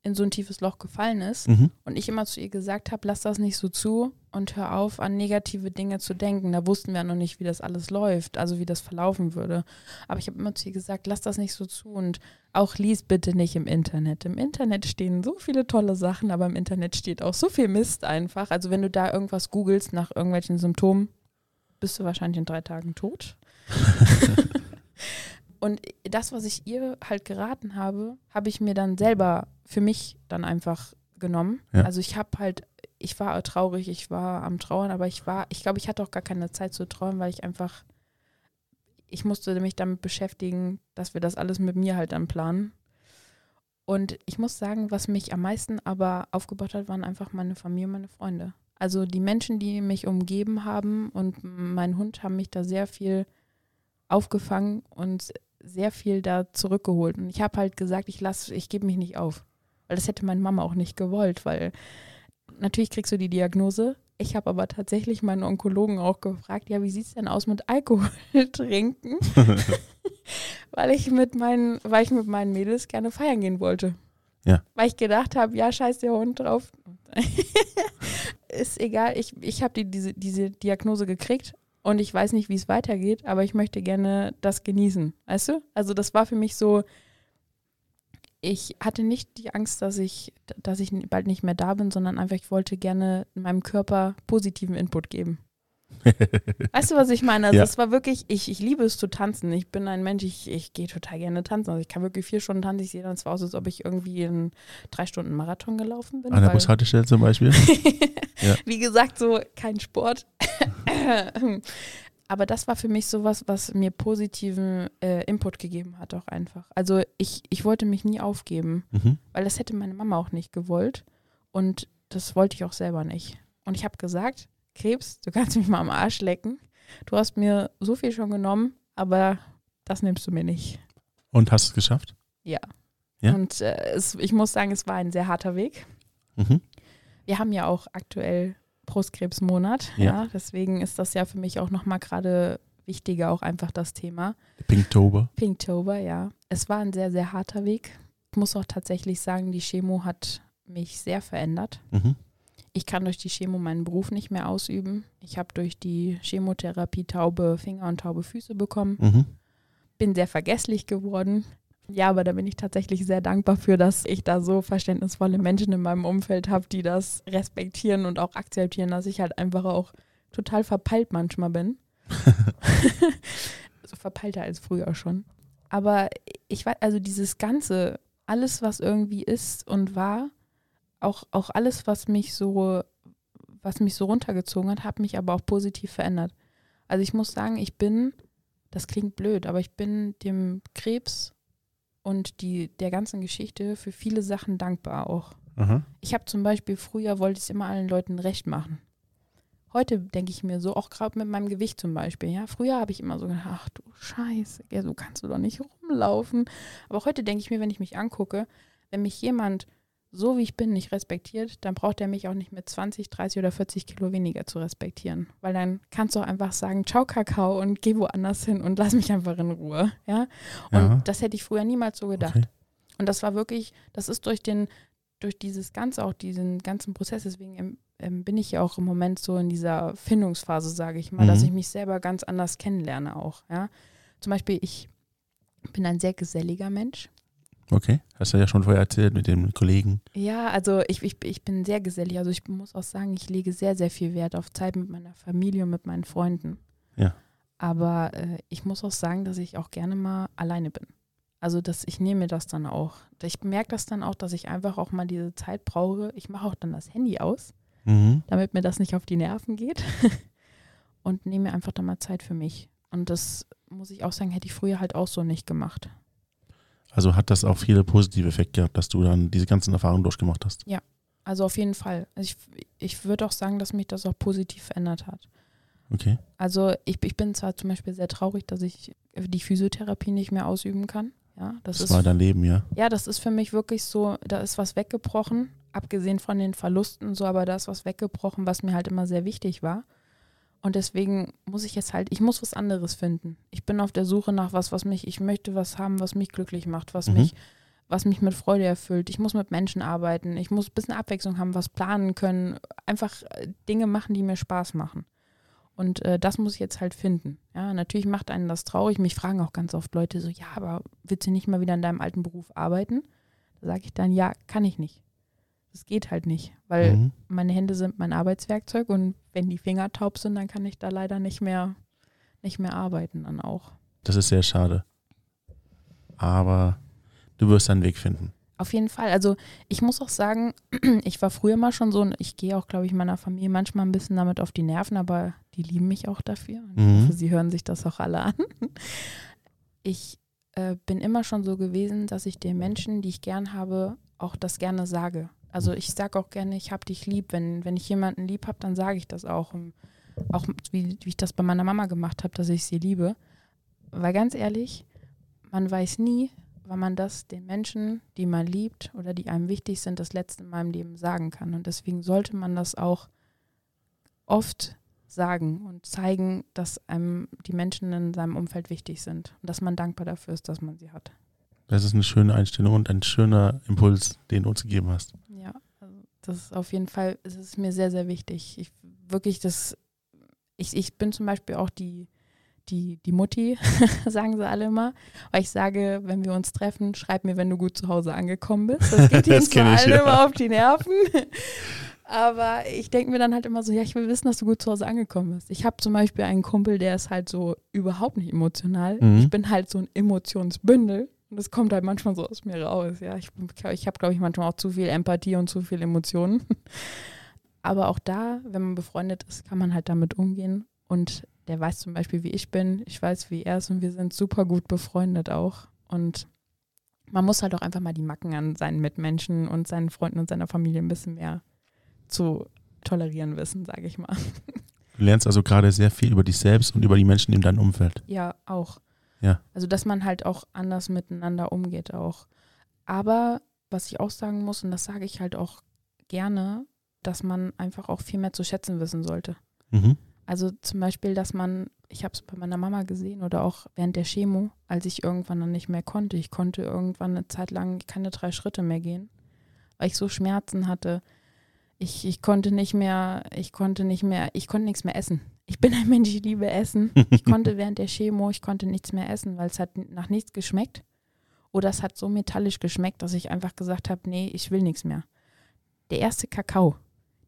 in so ein tiefes Loch gefallen ist
Mhm.
und ich immer zu ihr gesagt habe, lass das nicht so zu und hör auf, an negative Dinge zu denken. Da wussten wir noch nicht, wie das alles läuft, also wie das verlaufen würde. Aber ich habe immer zu ihr gesagt, lass das nicht so zu und auch lies bitte nicht im Internet. Im Internet stehen so viele tolle Sachen, aber im Internet steht auch so viel Mist einfach. Also wenn du da irgendwas googelst nach irgendwelchen Symptomen, bist du wahrscheinlich in drei Tagen tot. Und das, was ich ihr halt geraten habe, habe ich mir dann selber für mich dann einfach genommen.
Ja.
Also ich habe halt, ich war traurig, ich war am Trauern, aber ich war, ich glaube, ich hatte auch gar keine Zeit zu trauern, weil ich einfach, ich musste mich damit beschäftigen, dass wir das alles mit mir halt dann planen. Und ich muss sagen, was mich am meisten aber aufgebaut hat, waren einfach meine Familie, meine Freunde. Also die Menschen, die mich umgeben haben und mein Hund haben mich da sehr viel aufgefangen und sehr viel da zurückgeholt. Und ich habe halt gesagt, ich lasse, ich gebe mich nicht auf. Weil das hätte meine Mama auch nicht gewollt, weil natürlich kriegst du die Diagnose. Ich habe aber tatsächlich meinen Onkologen auch gefragt, ja, wie sieht es denn aus mit Alkohol trinken? weil ich mit meinen, weil ich mit meinen Mädels gerne feiern gehen wollte.
Ja.
Weil ich gedacht habe, ja, scheiß der Hund drauf. Ist egal, ich, ich habe die, diese, diese Diagnose gekriegt und ich weiß nicht, wie es weitergeht, aber ich möchte gerne das genießen. Weißt du? Also das war für mich so, ich hatte nicht die Angst, dass ich, dass ich bald nicht mehr da bin, sondern einfach, ich wollte gerne meinem Körper positiven Input geben. Weißt du, was ich meine? Also
Ja.
es war wirklich, ich, ich liebe es zu tanzen. Ich bin ein Mensch, ich, ich gehe total gerne tanzen. Also ich kann wirklich vier Stunden tanzen. Ich sehe dann zwar aus, als ob ich irgendwie einen drei Stunden Marathon gelaufen bin.
An der Bushaltestelle zum Beispiel? Ja.
Wie gesagt, so kein Sport. Aber das war für mich sowas, was mir positiven äh, Input gegeben hat, auch einfach. Also ich, ich wollte mich nie aufgeben,
Mhm.
weil das hätte meine Mama auch nicht gewollt. Und das wollte ich auch selber nicht. Und ich habe gesagt, Krebs, du kannst mich mal am Arsch lecken. Du hast mir so viel schon genommen, aber das nimmst du mir nicht.
Und hast es geschafft?
Ja.
Ja?
Und äh, es, ich muss sagen, es war ein sehr harter Weg.
Mhm.
Wir haben ja auch aktuell Brustkrebsmonat. Ja. ja. Deswegen ist das ja für mich auch nochmal gerade wichtiger, auch einfach das Thema.
Pinktober.
Pinktober, ja. Es war ein sehr, sehr harter Weg. Ich muss auch tatsächlich sagen, die Chemo hat mich sehr verändert. Mhm. Ich kann durch die Chemo meinen Beruf nicht mehr ausüben. Ich habe durch die Chemotherapie taube Finger und taube Füße bekommen. Mhm. Bin sehr vergesslich geworden. Ja, aber da bin ich tatsächlich sehr dankbar für, dass ich da so verständnisvolle Menschen in meinem Umfeld habe, die das respektieren und auch akzeptieren, dass ich halt einfach auch total verpeilt manchmal bin. so verpeilter als früher schon. Aber ich weiß, also dieses Ganze, alles, was irgendwie ist und war, auch, auch alles, was mich so, was mich so runtergezogen hat, hat mich aber auch positiv verändert. Also ich muss sagen, ich bin, das klingt blöd, aber ich bin dem Krebs und die, der ganzen Geschichte für viele Sachen dankbar auch. Aha. Ich habe zum Beispiel früher wollte ich es immer allen Leuten recht machen. Heute denke ich mir so, auch gerade mit meinem Gewicht zum Beispiel, ja. Früher habe ich immer so gedacht, ach du Scheiße, ja, so kannst du doch nicht rumlaufen. Aber heute denke ich mir, wenn ich mich angucke, wenn mich jemand so wie ich bin nicht respektiert, dann braucht er mich auch nicht mit 20, 30 oder 40 Kilo weniger zu respektieren. Weil dann kannst du auch einfach sagen, ciao Kakao und geh woanders hin und lass mich einfach in Ruhe. Ja. Und ja. das hätte ich früher niemals so gedacht. Okay. Und das war wirklich, das ist durch den, durch dieses Ganze, auch diesen ganzen Prozess, deswegen ähm, bin ich ja auch im Moment so in dieser Findungsphase, sage ich mal, mhm. dass ich mich selber ganz anders kennenlerne auch. Ja. Zum Beispiel, ich bin ein sehr geselliger Mensch.
Okay, hast du ja schon vorher erzählt mit den Kollegen.
Ja, also ich, ich, ich bin sehr gesellig. Also ich muss auch sagen, ich lege sehr, sehr viel Wert auf Zeit mit meiner Familie und mit meinen Freunden.
Ja.
Aber äh, ich muss auch sagen, dass ich auch gerne mal alleine bin. Also dass ich nehme mir das dann auch. Ich merke das dann auch, dass ich einfach auch mal diese Zeit brauche. Ich mache auch dann das Handy aus, mhm. damit mir das nicht auf die Nerven geht. und nehme mir einfach dann mal Zeit für mich. Und das muss ich auch sagen, hätte ich früher halt auch so nicht gemacht.
Also hat das auch viele positive Effekte gehabt, dass du dann diese ganzen Erfahrungen durchgemacht hast?
Ja, also auf jeden Fall. Also ich, ich würde auch sagen, dass mich das auch positiv verändert hat.
Okay.
Also ich, ich bin zwar zum Beispiel sehr traurig, dass ich die Physiotherapie nicht mehr ausüben kann. Ja, das,
das
ist,
war dein Leben, ja?
Ja, das ist für mich wirklich so, da ist was weggebrochen, abgesehen von den Verlusten so, aber da ist was weggebrochen, was mir halt immer sehr wichtig war. Und deswegen muss ich jetzt halt, ich muss was anderes finden. Ich bin auf der Suche nach was, was mich, ich möchte was haben, was mich glücklich macht, was mhm. mich, was mich mit Freude erfüllt. Ich muss mit Menschen arbeiten. Ich muss ein bisschen Abwechslung haben, was planen können. Einfach äh, Dinge machen, die mir Spaß machen. Und äh, das muss ich jetzt halt finden. Ja, natürlich macht einen das traurig. Mich fragen auch ganz oft Leute so, ja, aber willst du nicht mal wieder in deinem alten Beruf arbeiten? Da sage ich dann, ja, kann ich nicht. Das geht halt nicht, weil mhm. meine Hände sind mein Arbeitswerkzeug und wenn die Finger taub sind, dann kann ich da leider nicht mehr, nicht mehr arbeiten dann auch.
Das ist sehr schade. Aber du wirst deinen Weg finden.
Auf jeden Fall. Also ich muss auch sagen, ich war früher mal schon so und ich gehe auch, glaube ich, meiner Familie manchmal ein bisschen damit auf die Nerven, aber die lieben mich auch dafür. Mhm. ich hoffe, sie hören sich das auch alle an. Ich äh, bin immer schon so gewesen, dass ich den Menschen, die ich gern habe, auch das gerne sage. Also ich sage auch gerne, ich habe dich lieb. Wenn, wenn ich jemanden lieb habe, dann sage ich das auch. Auch wie, wie ich das bei meiner Mama gemacht habe, dass ich sie liebe. Weil ganz ehrlich, man weiß nie, wann man das den Menschen, die man liebt oder die einem wichtig sind, das letzte Mal im Leben sagen kann. Und deswegen sollte man das auch oft sagen und zeigen, dass einem die Menschen in seinem Umfeld wichtig sind und dass man dankbar dafür ist, dass man sie hat.
Das ist eine schöne Einstellung und ein schöner Impuls, den du uns gegeben hast.
Ja, also das ist auf jeden Fall, es ist mir sehr, sehr wichtig. Ich wirklich das, ich, ich bin zum Beispiel auch die, die, die Mutti, sagen sie alle immer. Weil ich sage, wenn wir uns treffen, schreib mir, wenn du gut zu Hause angekommen bist. Das geht ihnen zwar allen ja. immer auf die Nerven. Aber ich denke mir dann halt immer so, ja, ich will wissen, dass du gut zu Hause angekommen bist. Ich habe zum Beispiel einen Kumpel, der ist halt so überhaupt nicht emotional. Mhm. Ich bin halt so ein Emotionsbündel. Und das kommt halt manchmal so aus mir raus. Ja, ich, ich habe, glaube ich, manchmal auch zu viel Empathie und zu viel Emotionen. Aber auch da, wenn man befreundet ist, kann man halt damit umgehen. Und der weiß zum Beispiel, wie ich bin. Ich weiß, wie er ist und wir sind super gut befreundet auch. Und man muss halt auch einfach mal die Macken an seinen Mitmenschen und seinen Freunden und seiner Familie ein bisschen mehr zu tolerieren wissen, sage ich mal.
Du lernst also gerade sehr viel über dich selbst und über die Menschen in deinem Umfeld.
Ja, auch.
Ja.
Also, dass man halt auch anders miteinander umgeht auch. Aber was ich auch sagen muss, und das sage ich halt auch gerne, dass man einfach auch viel mehr zu schätzen wissen sollte. Mhm. Also zum Beispiel, dass man, ich habe es bei meiner Mama gesehen oder auch während der Chemo, als ich irgendwann dann nicht mehr konnte. Ich konnte irgendwann eine Zeit lang keine drei Schritte mehr gehen, weil ich so Schmerzen hatte. Ich, ich konnte nicht mehr, ich konnte nicht mehr, ich konnte nichts mehr essen. Ich bin ein Mensch, ich liebe Essen. Ich konnte während der Chemo, ich konnte nichts mehr essen, weil es hat nach nichts geschmeckt. Oder es hat so metallisch geschmeckt, dass ich einfach gesagt habe, nee, ich will nichts mehr. Der erste Kakao,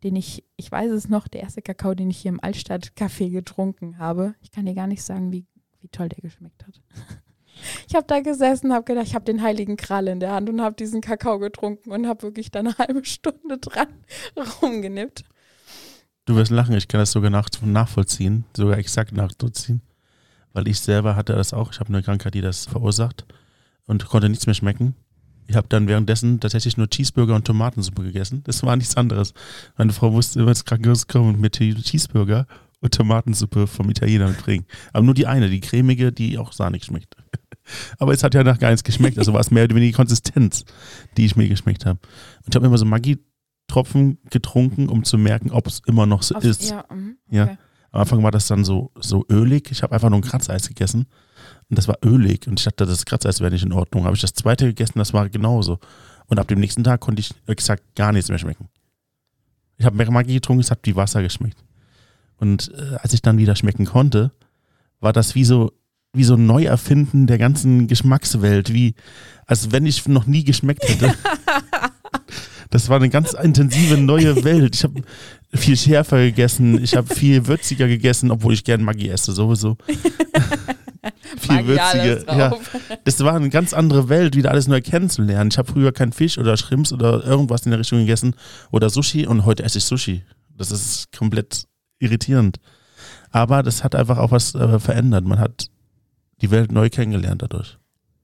den ich, ich weiß es noch, der erste Kakao, den ich hier im Altstadt-Café getrunken habe. Ich kann dir gar nicht sagen, wie, wie toll der geschmeckt hat. Ich habe da gesessen, habe gedacht, ich habe den heiligen Kral in der Hand und habe diesen Kakao getrunken und habe wirklich dann eine halbe Stunde dran rumgenippt.
Du wirst lachen, ich kann das sogar nach, nachvollziehen, sogar exakt nachvollziehen, weil ich selber hatte das auch. Ich habe eine Krankheit, die das verursacht und konnte nichts mehr schmecken. Ich habe dann währenddessen tatsächlich nur Cheeseburger und Tomatensuppe gegessen. Das war nichts anderes. Meine Frau musste immer ins Krankenhaus kommen und mir Cheeseburger und Tomatensuppe vom Italiener mitbringen. Aber nur die eine, die cremige, die auch sahnig schmeckt. Aber es hat ja nach gar nichts geschmeckt. Also war es mehr oder weniger die Konsistenz, die ich mir geschmeckt habe. Und ich habe immer so Maggi-Tropfen getrunken, um zu merken, ob es immer noch so Auf, ist. Ja, okay. ja. Am Anfang war das dann so, so ölig. Ich habe einfach nur ein Kratzeis gegessen. Und das war ölig. Und ich dachte, das Kratzeis wäre nicht in Ordnung. Habe ich das zweite gegessen, das war genauso. Und ab dem nächsten Tag konnte ich exakt gar nichts mehr schmecken. Ich habe mehr Maggi getrunken, es hat wie Wasser geschmeckt. Und äh, als ich dann wieder schmecken konnte, war das wie so, wie so ein Neuerfinden der ganzen Geschmackswelt, wie als wenn ich noch nie geschmeckt hätte. das war eine ganz intensive neue Welt. Ich habe viel schärfer gegessen, ich habe viel würziger gegessen, obwohl ich gern Maggi esse, sowieso. viel würziger. Ja, das war eine ganz andere Welt, wieder alles neu kennenzulernen. Ich habe früher keinen Fisch oder Shrimps oder irgendwas in der Richtung gegessen oder Sushi und heute esse ich Sushi. Das ist komplett irritierend. Aber das hat einfach auch was äh, verändert. Man hat die Welt neu kennengelernt dadurch.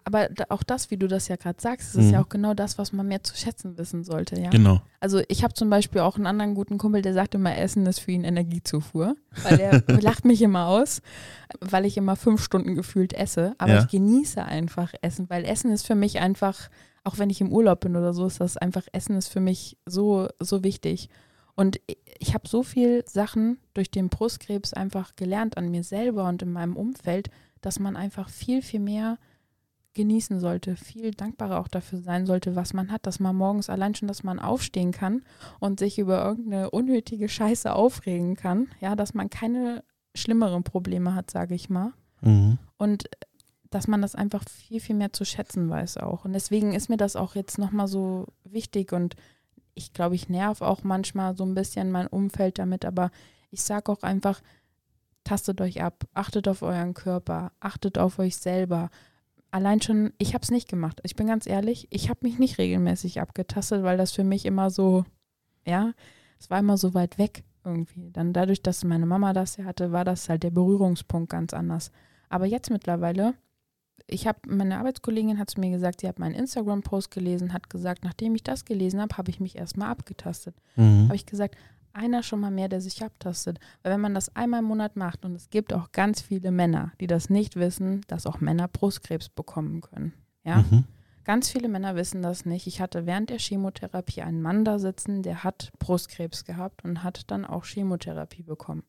Aber auch das, wie du das ja gerade sagst, ist mhm. ja auch genau das, was man mehr zu schätzen wissen sollte, ja.
Genau.
Also ich habe zum Beispiel auch einen anderen guten Kumpel, der sagt immer, Essen ist für ihn Energiezufuhr, weil er lacht mich immer aus, weil ich immer fünf Stunden gefühlt esse. Aber ja. ich genieße einfach Essen, weil Essen ist für mich einfach, auch wenn ich im Urlaub bin oder so, ist das einfach, Essen ist für mich so, so wichtig. Und ich habe so viel Sachen durch den Brustkrebs einfach gelernt an mir selber und in meinem Umfeld, dass man einfach viel, viel mehr genießen sollte, viel dankbarer auch dafür sein sollte, was man hat, dass man morgens allein schon, dass man aufstehen kann und sich über irgendeine unnötige Scheiße aufregen kann, ja, dass man keine schlimmeren Probleme hat, sage ich mal. Mhm. Und dass man das einfach viel, viel mehr zu schätzen weiß auch. Und deswegen ist mir das auch jetzt nochmal so wichtig und ich glaube, ich nerv auch manchmal so ein bisschen mein Umfeld damit, aber ich sage auch einfach, tastet euch ab, achtet auf euren Körper, achtet auf euch selber, allein schon, ich habe es nicht gemacht. Ich bin ganz ehrlich, ich habe mich nicht regelmäßig abgetastet, weil das für mich immer so, ja, es war immer so weit weg irgendwie. Dann dadurch, dass meine Mama das ja hatte, war das halt der Berührungspunkt ganz anders. Aber jetzt mittlerweile, ich habe, meine Arbeitskollegin hat zu mir gesagt, sie hat meinen Instagram-Post gelesen, hat gesagt, nachdem ich das gelesen habe, habe ich mich erstmal abgetastet. Mhm. Habe ich gesagt, einer schon mal mehr, der sich abtastet. Weil wenn man das einmal im Monat macht, und es gibt auch ganz viele Männer, die das nicht wissen, dass auch Männer Brustkrebs bekommen können. Ja. Mhm. Ganz viele Männer wissen das nicht. Ich hatte während der Chemotherapie einen Mann da sitzen, der hat Brustkrebs gehabt und hat dann auch Chemotherapie bekommen.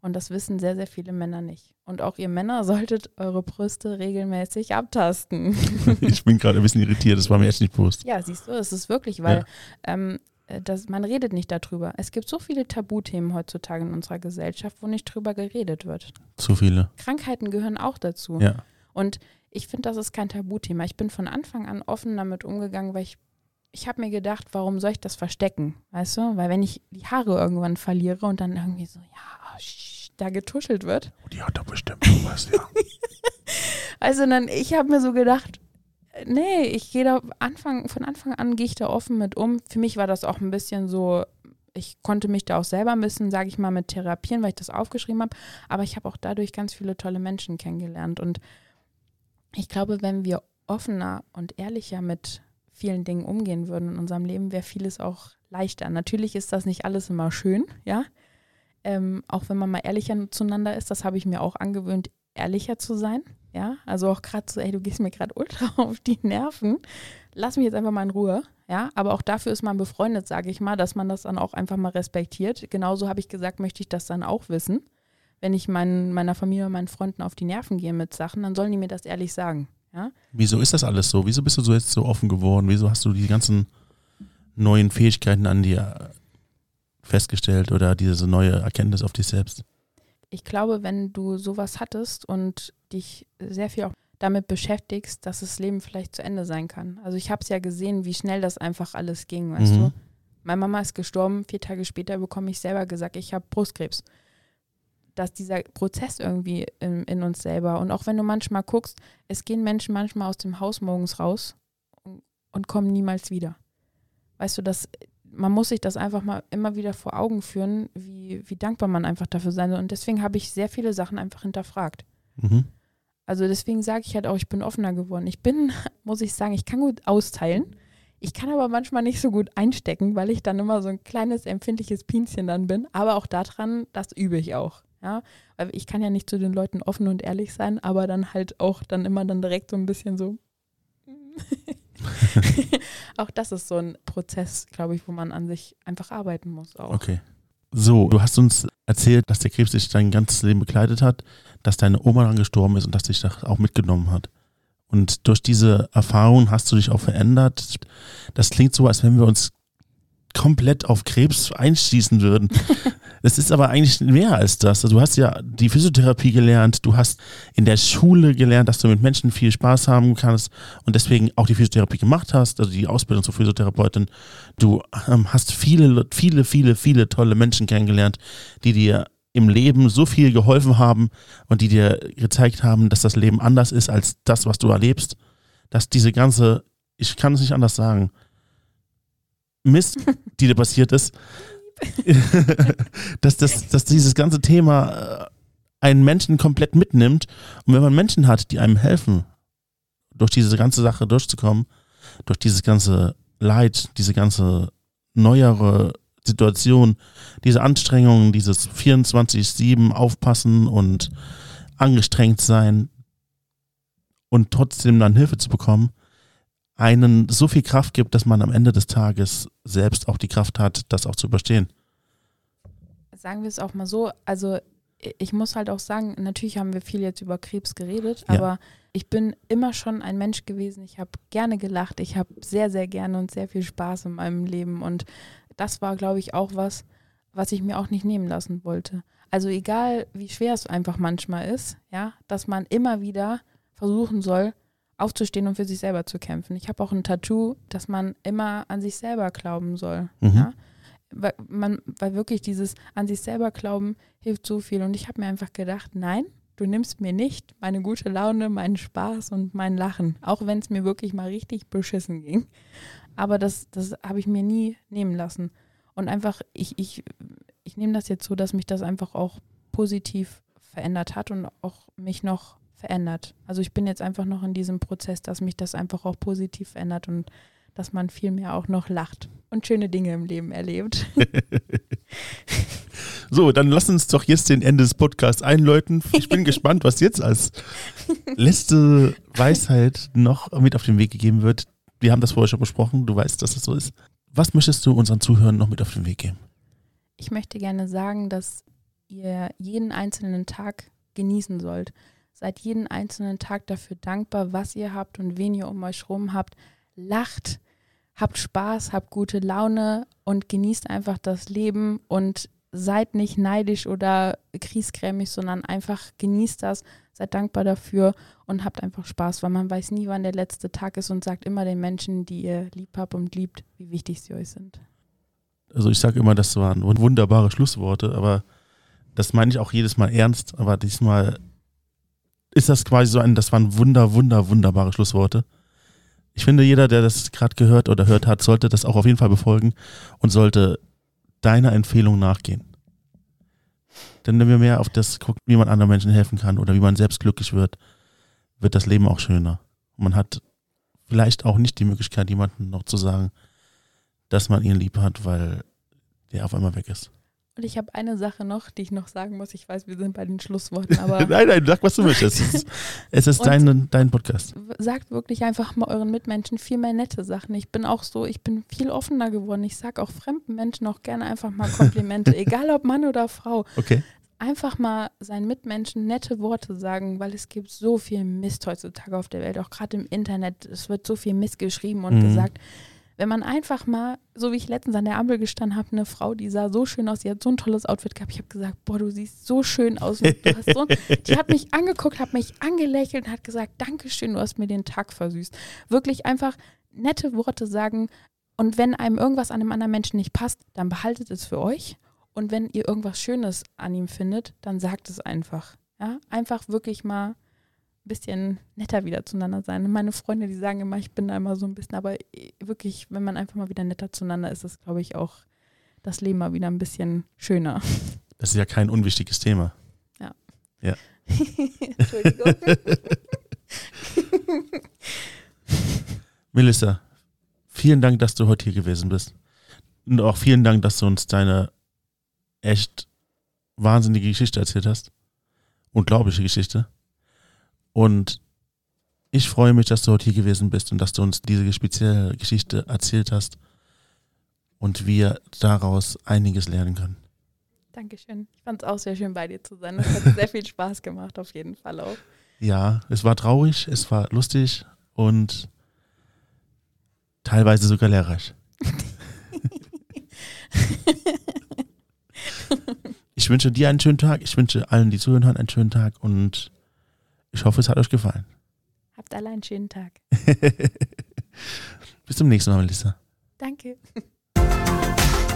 Und das wissen sehr, sehr viele Männer nicht. Und auch ihr Männer solltet eure Brüste regelmäßig abtasten.
ich bin gerade ein bisschen irritiert, das war mir echt nicht bewusst.
Ja, siehst du, es ist wirklich, weil ja. ähm, äh, das, man redet nicht darüber. Es gibt so viele Tabuthemen heutzutage in unserer Gesellschaft, wo nicht drüber geredet wird.
Zu viele.
Krankheiten gehören auch dazu.
Ja.
Und ich finde, das ist kein Tabuthema. Ich bin von Anfang an offen damit umgegangen, weil ich, ich habe mir gedacht, warum soll ich das verstecken? Weißt du? Weil wenn ich die Haare irgendwann verliere und dann irgendwie so, ja, da getuschelt wird.
Oh, die hat doch bestimmt was, ja.
also dann, ich habe mir so gedacht, nee, ich gehe da Anfang, von Anfang an gehe ich da offen mit um. Für mich war das auch ein bisschen so, ich konnte mich da auch selber ein bisschen, sage ich mal, mit therapieren, weil ich das aufgeschrieben habe. Aber ich habe auch dadurch ganz viele tolle Menschen kennengelernt. Und ich glaube, wenn wir offener und ehrlicher mit vielen Dingen umgehen würden in unserem Leben, wäre vieles auch leichter. Natürlich ist das nicht alles immer schön, ja. Ähm, auch wenn man mal ehrlicher zueinander ist, das habe ich mir auch angewöhnt, ehrlicher zu sein Ja, also auch gerade so, ey, du gehst mir gerade ultra auf die Nerven. Lass mich jetzt einfach mal in Ruhe. Ja, aber auch dafür ist man befreundet, sage ich mal, dass man das dann auch einfach mal respektiert. Genauso habe ich gesagt, möchte ich das dann auch wissen. Wenn ich mein, meiner Familie und meinen Freunden auf die Nerven gehe mit Sachen, dann sollen die mir das ehrlich sagen. Ja?
Wieso ist das alles so? Wieso bist du so jetzt so offen geworden? Wieso hast du die ganzen neuen Fähigkeiten an dir festgestellt oder diese neue Erkenntnis auf dich selbst?
Ich glaube, wenn du sowas hattest und dich sehr viel auch damit beschäftigst, dass das Leben vielleicht zu Ende sein kann. Also ich habe es ja gesehen, wie schnell das einfach alles ging, weißt mhm. du. Meine Mama ist gestorben, vier Tage später bekomme ich selber gesagt, ich habe Brustkrebs. Dass dieser Prozess irgendwie in, in, uns selber und auch wenn du manchmal guckst, es gehen Menschen manchmal aus dem Haus morgens raus und, und kommen niemals wieder. Weißt du, dass man muss sich das einfach mal immer wieder vor Augen führen, wie, wie dankbar man einfach dafür sein soll. Und deswegen habe ich sehr viele Sachen einfach hinterfragt. Mhm. Also deswegen sage ich halt auch, ich bin offener geworden. Ich bin, muss ich sagen, ich kann gut austeilen. Ich kann aber manchmal nicht so gut einstecken, weil ich dann immer so ein kleines, empfindliches Pinchen dann bin. Aber auch daran, das übe ich auch. Ja, weil ich kann ja nicht zu den Leuten offen und ehrlich sein, aber dann halt auch dann immer dann direkt so ein bisschen so. auch das ist so ein Prozess, glaube ich, wo man an sich einfach arbeiten muss auch.
Okay. So, du hast uns erzählt, dass der Krebs dich dein ganzes Leben begleitet hat, dass deine Oma dann gestorben ist und dass dich das auch mitgenommen hat. Und durch diese Erfahrung hast du dich auch verändert. Das klingt so, als wenn wir uns komplett auf Krebs einschießen würden. Es ist aber eigentlich mehr als das. Also du hast ja die Physiotherapie gelernt, du hast in der Schule gelernt, dass du mit Menschen viel Spaß haben kannst und deswegen auch die Physiotherapie gemacht hast, also die Ausbildung zur Physiotherapeutin. Du ähm, hast viele, viele, viele, viele tolle Menschen kennengelernt, die dir im Leben so viel geholfen haben und die dir gezeigt haben, dass das Leben anders ist als das, was du erlebst. Dass diese ganze, ich kann es nicht anders sagen, Mist, die dir passiert ist, dass, das, dass dieses ganze Thema äh, einen Menschen komplett mitnimmt. Und wenn man Menschen hat, die einem helfen, durch diese ganze Sache durchzukommen, durch dieses ganze Leid, diese ganze neuere Situation, diese Anstrengungen, dieses 24-7 aufpassen und angestrengt sein und trotzdem dann Hilfe zu bekommen, einen so viel Kraft gibt, dass man am Ende des Tages selbst auch die Kraft hat, das auch zu überstehen.
Sagen wir es auch mal so, also ich muss halt auch sagen, natürlich haben wir viel jetzt über Krebs geredet, ja. aber ich bin immer schon ein Mensch gewesen. Ich habe gerne gelacht, ich habe sehr, sehr gerne und sehr viel Spaß in meinem Leben und das war, glaube ich, auch was, was ich mir auch nicht nehmen lassen wollte. Also egal, wie schwer es einfach manchmal ist, ja, dass man immer wieder versuchen soll, aufzustehen und für sich selber zu kämpfen. Ich habe auch ein Tattoo, dass man immer an sich selber glauben soll. Mhm. Ja? Weil, man, weil wirklich dieses an sich selber glauben hilft so viel. Und ich habe mir einfach gedacht, nein, du nimmst mir nicht meine gute Laune, meinen Spaß und mein Lachen, auch wenn es mir wirklich mal richtig beschissen ging. Aber das, das habe ich mir nie nehmen lassen. Und einfach, ich, ich, ich nehme das jetzt so, dass mich das einfach auch positiv verändert hat und auch mich noch verändert. Also ich bin jetzt einfach noch in diesem Prozess, dass mich das einfach auch positiv verändert und dass man viel mehr auch noch lacht und schöne Dinge im Leben erlebt.
so, dann lass uns doch jetzt den Ende des Podcasts einläuten. Ich bin gespannt, was jetzt als letzte Weisheit noch mit auf den Weg gegeben wird. Wir haben das vorher schon besprochen, du weißt, dass das so ist. Was möchtest du unseren Zuhörern noch mit auf den Weg geben?
Ich möchte gerne sagen, dass ihr jeden einzelnen Tag genießen sollt. Seid jeden einzelnen Tag dafür dankbar, was ihr habt und wen ihr um euch rum habt. Lacht, habt Spaß, habt gute Laune und genießt einfach das Leben und seid nicht neidisch oder kriesgrämig, sondern einfach genießt das, seid dankbar dafür und habt einfach Spaß, weil man weiß nie, wann der letzte Tag ist und sagt immer den Menschen, die ihr lieb habt und liebt, wie wichtig sie euch sind.
Also ich sage immer, das waren wunderbare Schlussworte, aber das meine ich auch jedes Mal ernst, aber diesmal ist das quasi so ein, das waren wunder, wunder, wunderbare Schlussworte. Ich finde, jeder, der das gerade gehört oder hört hat, sollte das auch auf jeden Fall befolgen und sollte deiner Empfehlung nachgehen. Denn wenn wir mehr auf das gucken, wie man anderen Menschen helfen kann oder wie man selbst glücklich wird, wird das Leben auch schöner. Man hat vielleicht auch nicht die Möglichkeit, jemandem noch zu sagen, dass man ihn lieb hat, weil der auf einmal weg ist.
Und ich habe eine Sache noch, die ich noch sagen muss. Ich weiß, wir sind bei den Schlussworten, aber.
nein, nein, sag, was du möchtest. Es ist, es ist dein, dein Podcast.
Sagt wirklich einfach mal euren Mitmenschen viel mehr nette Sachen. Ich bin auch so, ich bin viel offener geworden. Ich sage auch fremden Menschen auch gerne einfach mal Komplimente, egal ob Mann oder Frau.
Okay.
Einfach mal seinen Mitmenschen nette Worte sagen, weil es gibt so viel Mist heutzutage auf der Welt, auch gerade im Internet. Es wird so viel Mist geschrieben und mhm. gesagt wenn man einfach mal, so wie ich letztens an der Ampel gestanden habe, eine Frau, die sah so schön aus, die hat so ein tolles Outfit gehabt. Ich habe gesagt, boah, du siehst so schön aus. So, die hat mich angeguckt, hat mich angelächelt und hat gesagt, Dankeschön, du hast mir den Tag versüßt. Wirklich einfach nette Worte sagen. Und wenn einem irgendwas an einem anderen Menschen nicht passt, dann behaltet es für euch. Und wenn ihr irgendwas Schönes an ihm findet, dann sagt es einfach. Ja, einfach wirklich mal bisschen netter wieder zueinander sein. Meine Freunde, die sagen immer, ich bin da immer so ein bisschen, aber wirklich, wenn man einfach mal wieder netter zueinander ist, ist, glaube ich, auch das Leben mal wieder ein bisschen schöner.
Das ist ja kein unwichtiges Thema.
Ja.
Ja.
Entschuldigung.
Melissa, vielen Dank, dass du heute hier gewesen bist. Und auch vielen Dank, dass du uns deine echt wahnsinnige Geschichte erzählt hast. Unglaubliche Geschichte. Und ich freue mich, dass du heute hier gewesen bist und dass du uns diese spezielle Geschichte erzählt hast und wir daraus einiges lernen können.
Dankeschön. Ich fand es auch sehr schön, bei dir zu sein. Es hat sehr viel Spaß gemacht, auf jeden Fall auch.
Ja, es war traurig, es war lustig und teilweise sogar lehrreich. ich wünsche dir einen schönen Tag. Ich wünsche allen, die zuhören, einen schönen Tag und ich hoffe, es hat euch gefallen.
Habt alle einen schönen Tag.
Bis zum nächsten Mal, Melissa.
Danke.